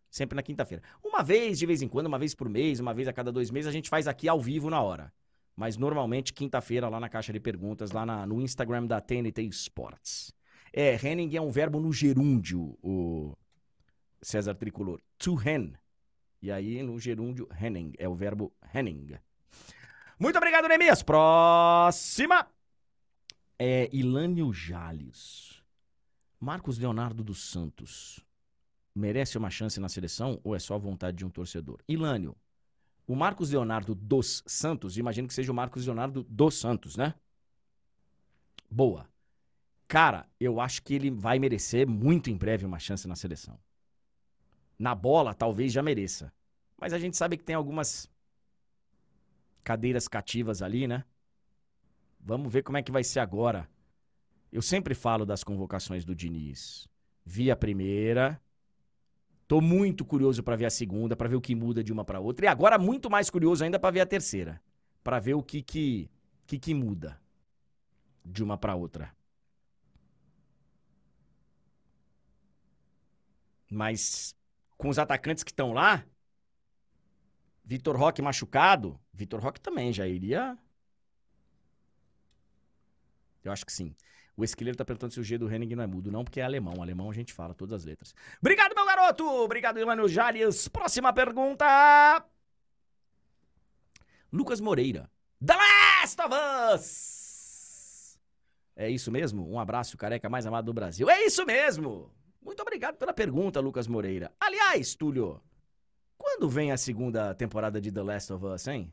Sempre na quinta-feira. Uma vez, de vez em quando, uma vez por mês, uma vez a cada dois meses, a gente faz aqui ao vivo na hora. Mas normalmente quinta-feira lá na caixa de perguntas, lá na, no Instagram da TNT Esportes. É, Henning é um verbo no gerúndio, o César Tricolor. To hen. E aí no gerúndio, Henning. É o verbo Henning. Muito obrigado, Nemias. Próxima. É Ilânio Jales. Marcos Leonardo dos Santos. Merece uma chance na seleção ou é só vontade de um torcedor? Ilânio, o Marcos Leonardo dos Santos, imagino que seja o Marcos Leonardo dos Santos, né? Boa. Cara, eu acho que ele vai merecer muito em breve uma chance na seleção. Na bola, talvez já mereça. Mas a gente sabe que tem algumas cadeiras cativas ali, né? Vamos ver como é que vai ser agora. Eu sempre falo das convocações do Diniz. Vi a primeira. Tô muito curioso para ver a segunda, para ver o que muda de uma para outra. E agora muito mais curioso ainda para ver a terceira, para ver o que que, que que muda de uma para outra. Mas com os atacantes que estão lá, Vitor Roque machucado, Vitor Roque também já iria. Eu acho que sim. O Esquileiro tá perguntando se o G do Henning não é mudo. Não, porque é alemão. O alemão a gente fala todas as letras. Obrigado, meu garoto! Obrigado, Ilânio Jales. Próxima pergunta. Lucas Moreira. The Last of Us! É isso mesmo? Um abraço, careca mais amado do Brasil. É isso mesmo! Muito obrigado pela pergunta, Lucas Moreira. Aliás, Túlio, quando vem a segunda temporada de The Last of Us, hein?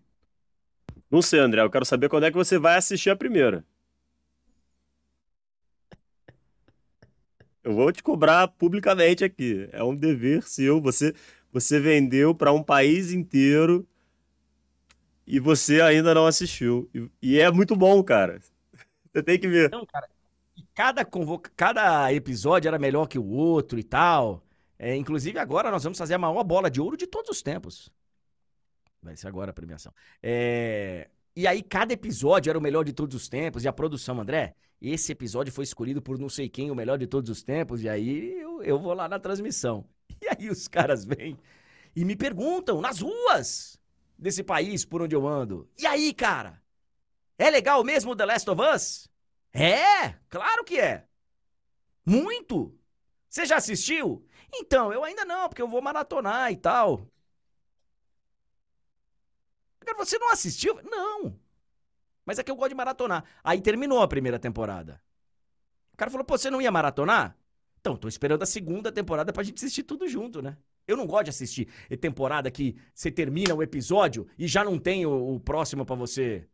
Não sei, André. Eu quero saber quando é que você vai assistir a primeira. Eu vou te cobrar publicamente aqui. É um dever seu. Você, você vendeu para um país inteiro e você ainda não assistiu. E, e, é muito bom, cara. Você tem que ver. Não, cara, cada, convoca... cada episódio era melhor que o outro e tal. É, inclusive, agora nós vamos fazer a maior bola de ouro de todos os tempos. Vai ser agora a premiação. É... E aí, cada episódio era o melhor de todos os tempos. E a produção, André, esse episódio foi escolhido por não sei quem, o melhor de todos os tempos. E aí, eu, eu vou lá na transmissão. [laughs] E aí, os caras vêm e me perguntam nas ruas desse país por onde eu ando. E aí, cara? É legal mesmo The Last of Us? É, claro que é. Muito. Você já assistiu? Então, eu ainda não, porque eu vou maratonar e tal. Agora, você não assistiu? Não. Mas é que eu gosto de maratonar. Aí terminou a primeira temporada. O cara falou, pô, você não ia maratonar? Então, tô esperando a segunda temporada pra gente assistir tudo junto, né? Eu não gosto de assistir temporada que você termina o episódio e já não tem o, o próximo para você.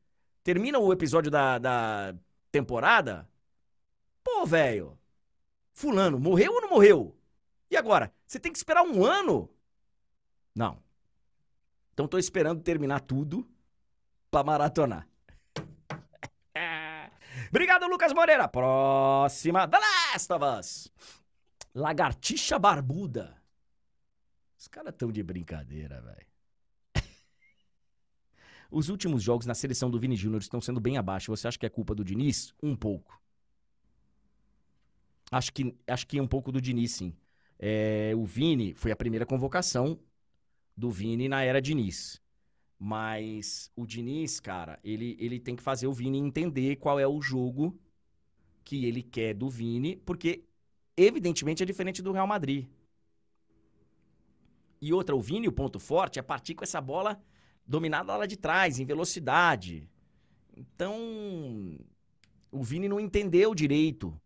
Termina o episódio da, da temporada, pô, velho, fulano morreu ou não morreu? E agora? Você tem que esperar um ano? Não. Então tô esperando terminar tudo pra maratonar. [laughs] Obrigado, Lucas Moreira. Próxima, The Last of Us. Lagartixa barbuda. Os caras tão de brincadeira, velho. Os últimos jogos na seleção do Vini Júnior estão sendo bem abaixo. Você acha que é culpa do Diniz? Um pouco. Acho que, acho que é um pouco do Diniz, sim. É, o Vini foi a primeira convocação do Vini na era Diniz. Mas o Diniz, cara, ele, ele tem que fazer o Vini entender qual é o jogo que ele quer do Vini, porque evidentemente é diferente do Real Madrid. E outra, o Vini, o ponto forte é partir com essa bola dominada lá de trás, em velocidade. Então, o Vini não entendeu direito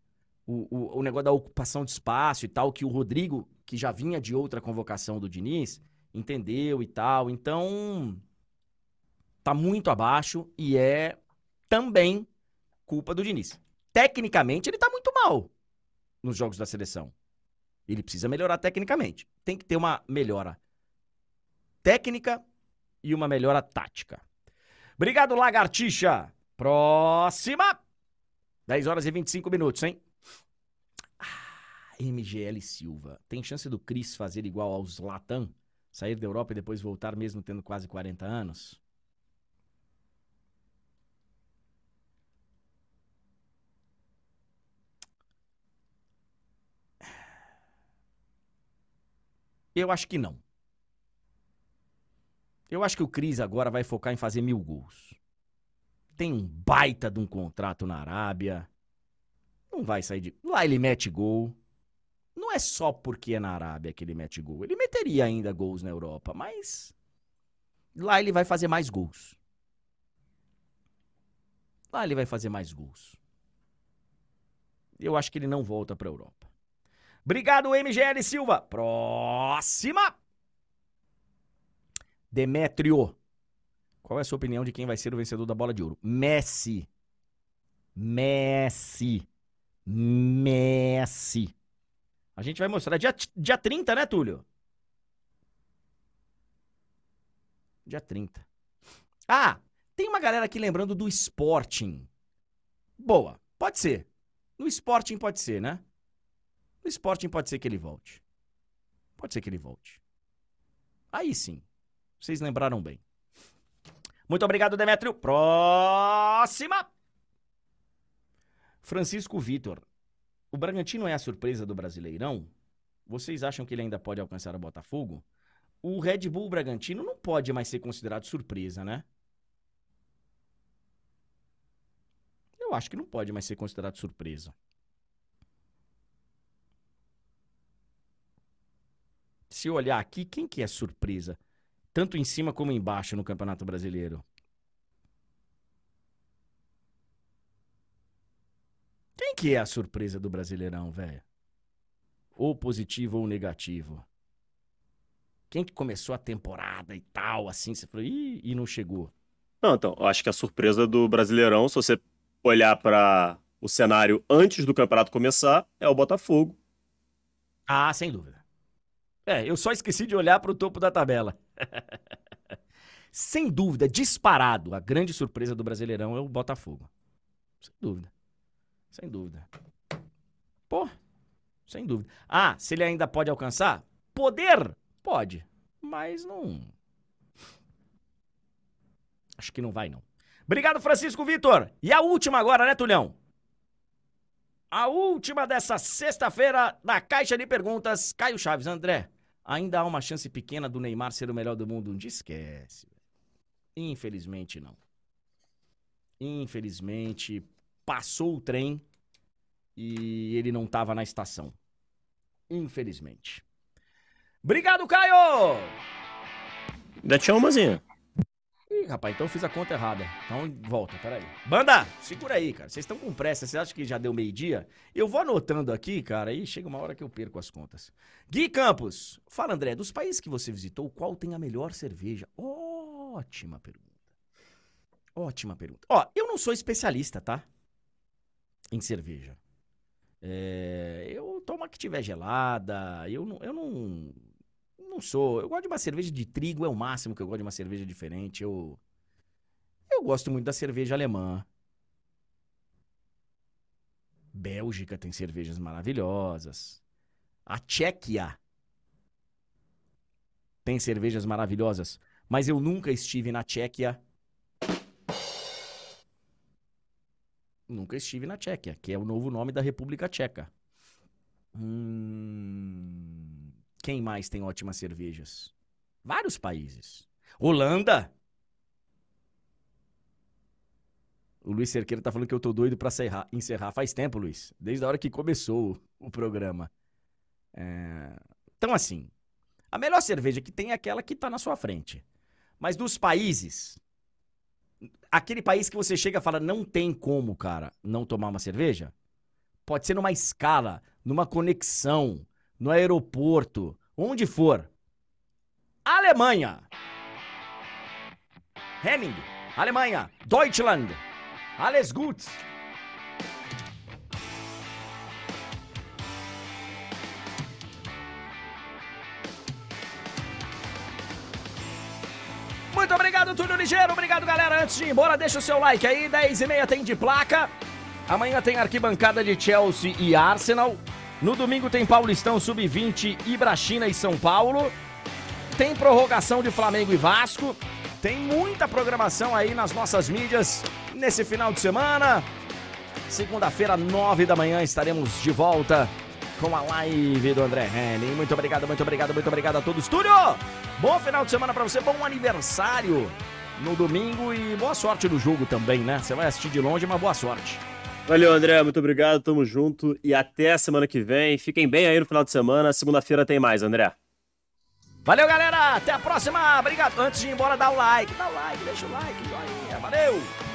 o, o, o, negócio da ocupação de espaço e tal, que o Rodrigo, que já vinha de outra convocação do Diniz, entendeu e tal. Então, Tá muito abaixo e é também culpa do Diniz. Tecnicamente, ele tá muito mal nos jogos da seleção. Ele precisa melhorar tecnicamente. Tem que ter uma melhora técnica e uma melhora tática. Obrigado, Lagartixa. Próxima. 10 horas e 25 minutos, hein? Ah, MGL Silva. Tem chance do Cris fazer igual aos Latam? Sair da Europa e depois voltar mesmo tendo quase 40 anos? Eu acho que não. Eu acho que o Cris agora vai focar em fazer mil gols. Tem um baita de um contrato na Arábia. Não vai sair de. Lá ele mete gol. Não é só porque é na Arábia que ele mete gol. Ele meteria ainda gols na Europa, mas. Lá ele vai fazer mais gols. Lá ele vai fazer mais gols. Eu acho que ele não volta para a Europa. Obrigado, MGL Silva. Próxima. Demétrio. Qual é a sua opinião de quem vai ser o vencedor da bola de ouro? Messi. Messi. Messi. A gente vai mostrar dia, dia 30, né, Túlio? Dia 30. Ah, tem uma galera aqui lembrando do Sporting. Boa, pode ser. No Sporting pode ser, né? No Sporting pode ser que ele volte. Pode ser que ele volte. Aí sim. Vocês lembraram bem. Muito obrigado, Demetrio. Próxima! Francisco Vitor. O Bragantino é a surpresa do Brasileirão? Vocês acham que ele ainda pode alcançar o Botafogo? O Red Bull Bragantino não pode mais ser considerado surpresa, né? Eu acho que não pode mais ser considerado surpresa. Se olhar aqui, quem que é surpresa? Tanto em cima como embaixo no Campeonato Brasileiro. Quem que é a surpresa do Brasileirão, velho? Ou positivo ou negativo? Quem que começou a temporada e tal, assim, você falou, Ih, e não chegou? Não, então, acho que a surpresa do Brasileirão, se você olhar para o cenário antes do campeonato começar, é o Botafogo. Ah, sem dúvida. É, eu só esqueci de olhar para o topo da tabela. Sem dúvida, disparado, a grande surpresa do Brasileirão é o Botafogo. Sem dúvida. Sem dúvida. Pô, sem dúvida. Ah, se ele ainda pode alcançar? Poder? Pode. Mas não. Acho que não vai, não. Obrigado, Francisco Vitor. E a última agora, né, Tulhão? A última dessa sexta-feira da Caixa de Perguntas. Caio Chaves, André. Ainda há uma chance pequena do Neymar ser o melhor do mundo um dia? Esquece. Infelizmente, não. Infelizmente, passou o trem e ele não estava na estação. Infelizmente. Obrigado, Caio! Ainda tinha umazinha. Ih, rapaz, então eu fiz a conta errada. Então volta, peraí. Banda, segura aí, cara. Vocês estão com pressa. Vocês acham que já deu meio-dia? Eu vou anotando aqui, cara, e chega uma hora que eu perco as contas. Gui Campos, fala, André, dos países que você visitou, qual tem a melhor cerveja? Ótima pergunta. Ótima pergunta. Ó, eu não sou especialista, tá? Em cerveja. É, eu tomo a que tiver gelada. Eu não, eu não não sou. Eu gosto de uma cerveja de trigo, é o máximo que eu gosto de uma cerveja diferente. Eu. Eu gosto muito da cerveja alemã. Bélgica tem cervejas maravilhosas. A Tchequia tem cervejas maravilhosas. Mas eu nunca estive na Tchequia. Nunca estive na Tchequia, que é o novo nome da República Tcheca. Hum. Quem mais tem ótimas cervejas? Vários países. Holanda. O Luiz Cerqueira tá falando que eu tô doido pra encerrar. encerrar. Faz tempo, Luiz. Desde a hora que começou o programa. É... Então, assim, a melhor cerveja que tem é aquela que tá na sua frente. Mas dos países, aquele país que você chega e fala, não tem como, cara, não tomar uma cerveja, pode ser numa escala, numa conexão, no aeroporto, onde for. Alemanha. Henning, Alemanha, Deutschland. Alles gut. Muito obrigado, Túlio Ligeiro. Obrigado, galera. Antes de ir embora, deixa o seu like aí. 10 e meia tem de placa. Amanhã tem arquibancada de Chelsea e Arsenal. No domingo tem Paulistão Sub-20, Ibrachina e São Paulo. Tem prorrogação de Flamengo e Vasco. Tem muita programação aí nas nossas mídias nesse final de semana. Segunda-feira, nove da manhã, estaremos de volta com a live do André Henning. Muito obrigado, muito obrigado, muito obrigado a todos. Túlio, bom final de semana para você, bom aniversário no domingo e boa sorte no jogo também, né? Você vai assistir de longe, mas boa sorte. Valeu, André, muito obrigado, tamo junto e até a semana que vem. Fiquem bem aí no final de semana, segunda-feira tem mais, André. Valeu, galera, até a próxima, obrigado. Antes de ir embora, dá o like, dá o like, deixa o like, joinha, valeu!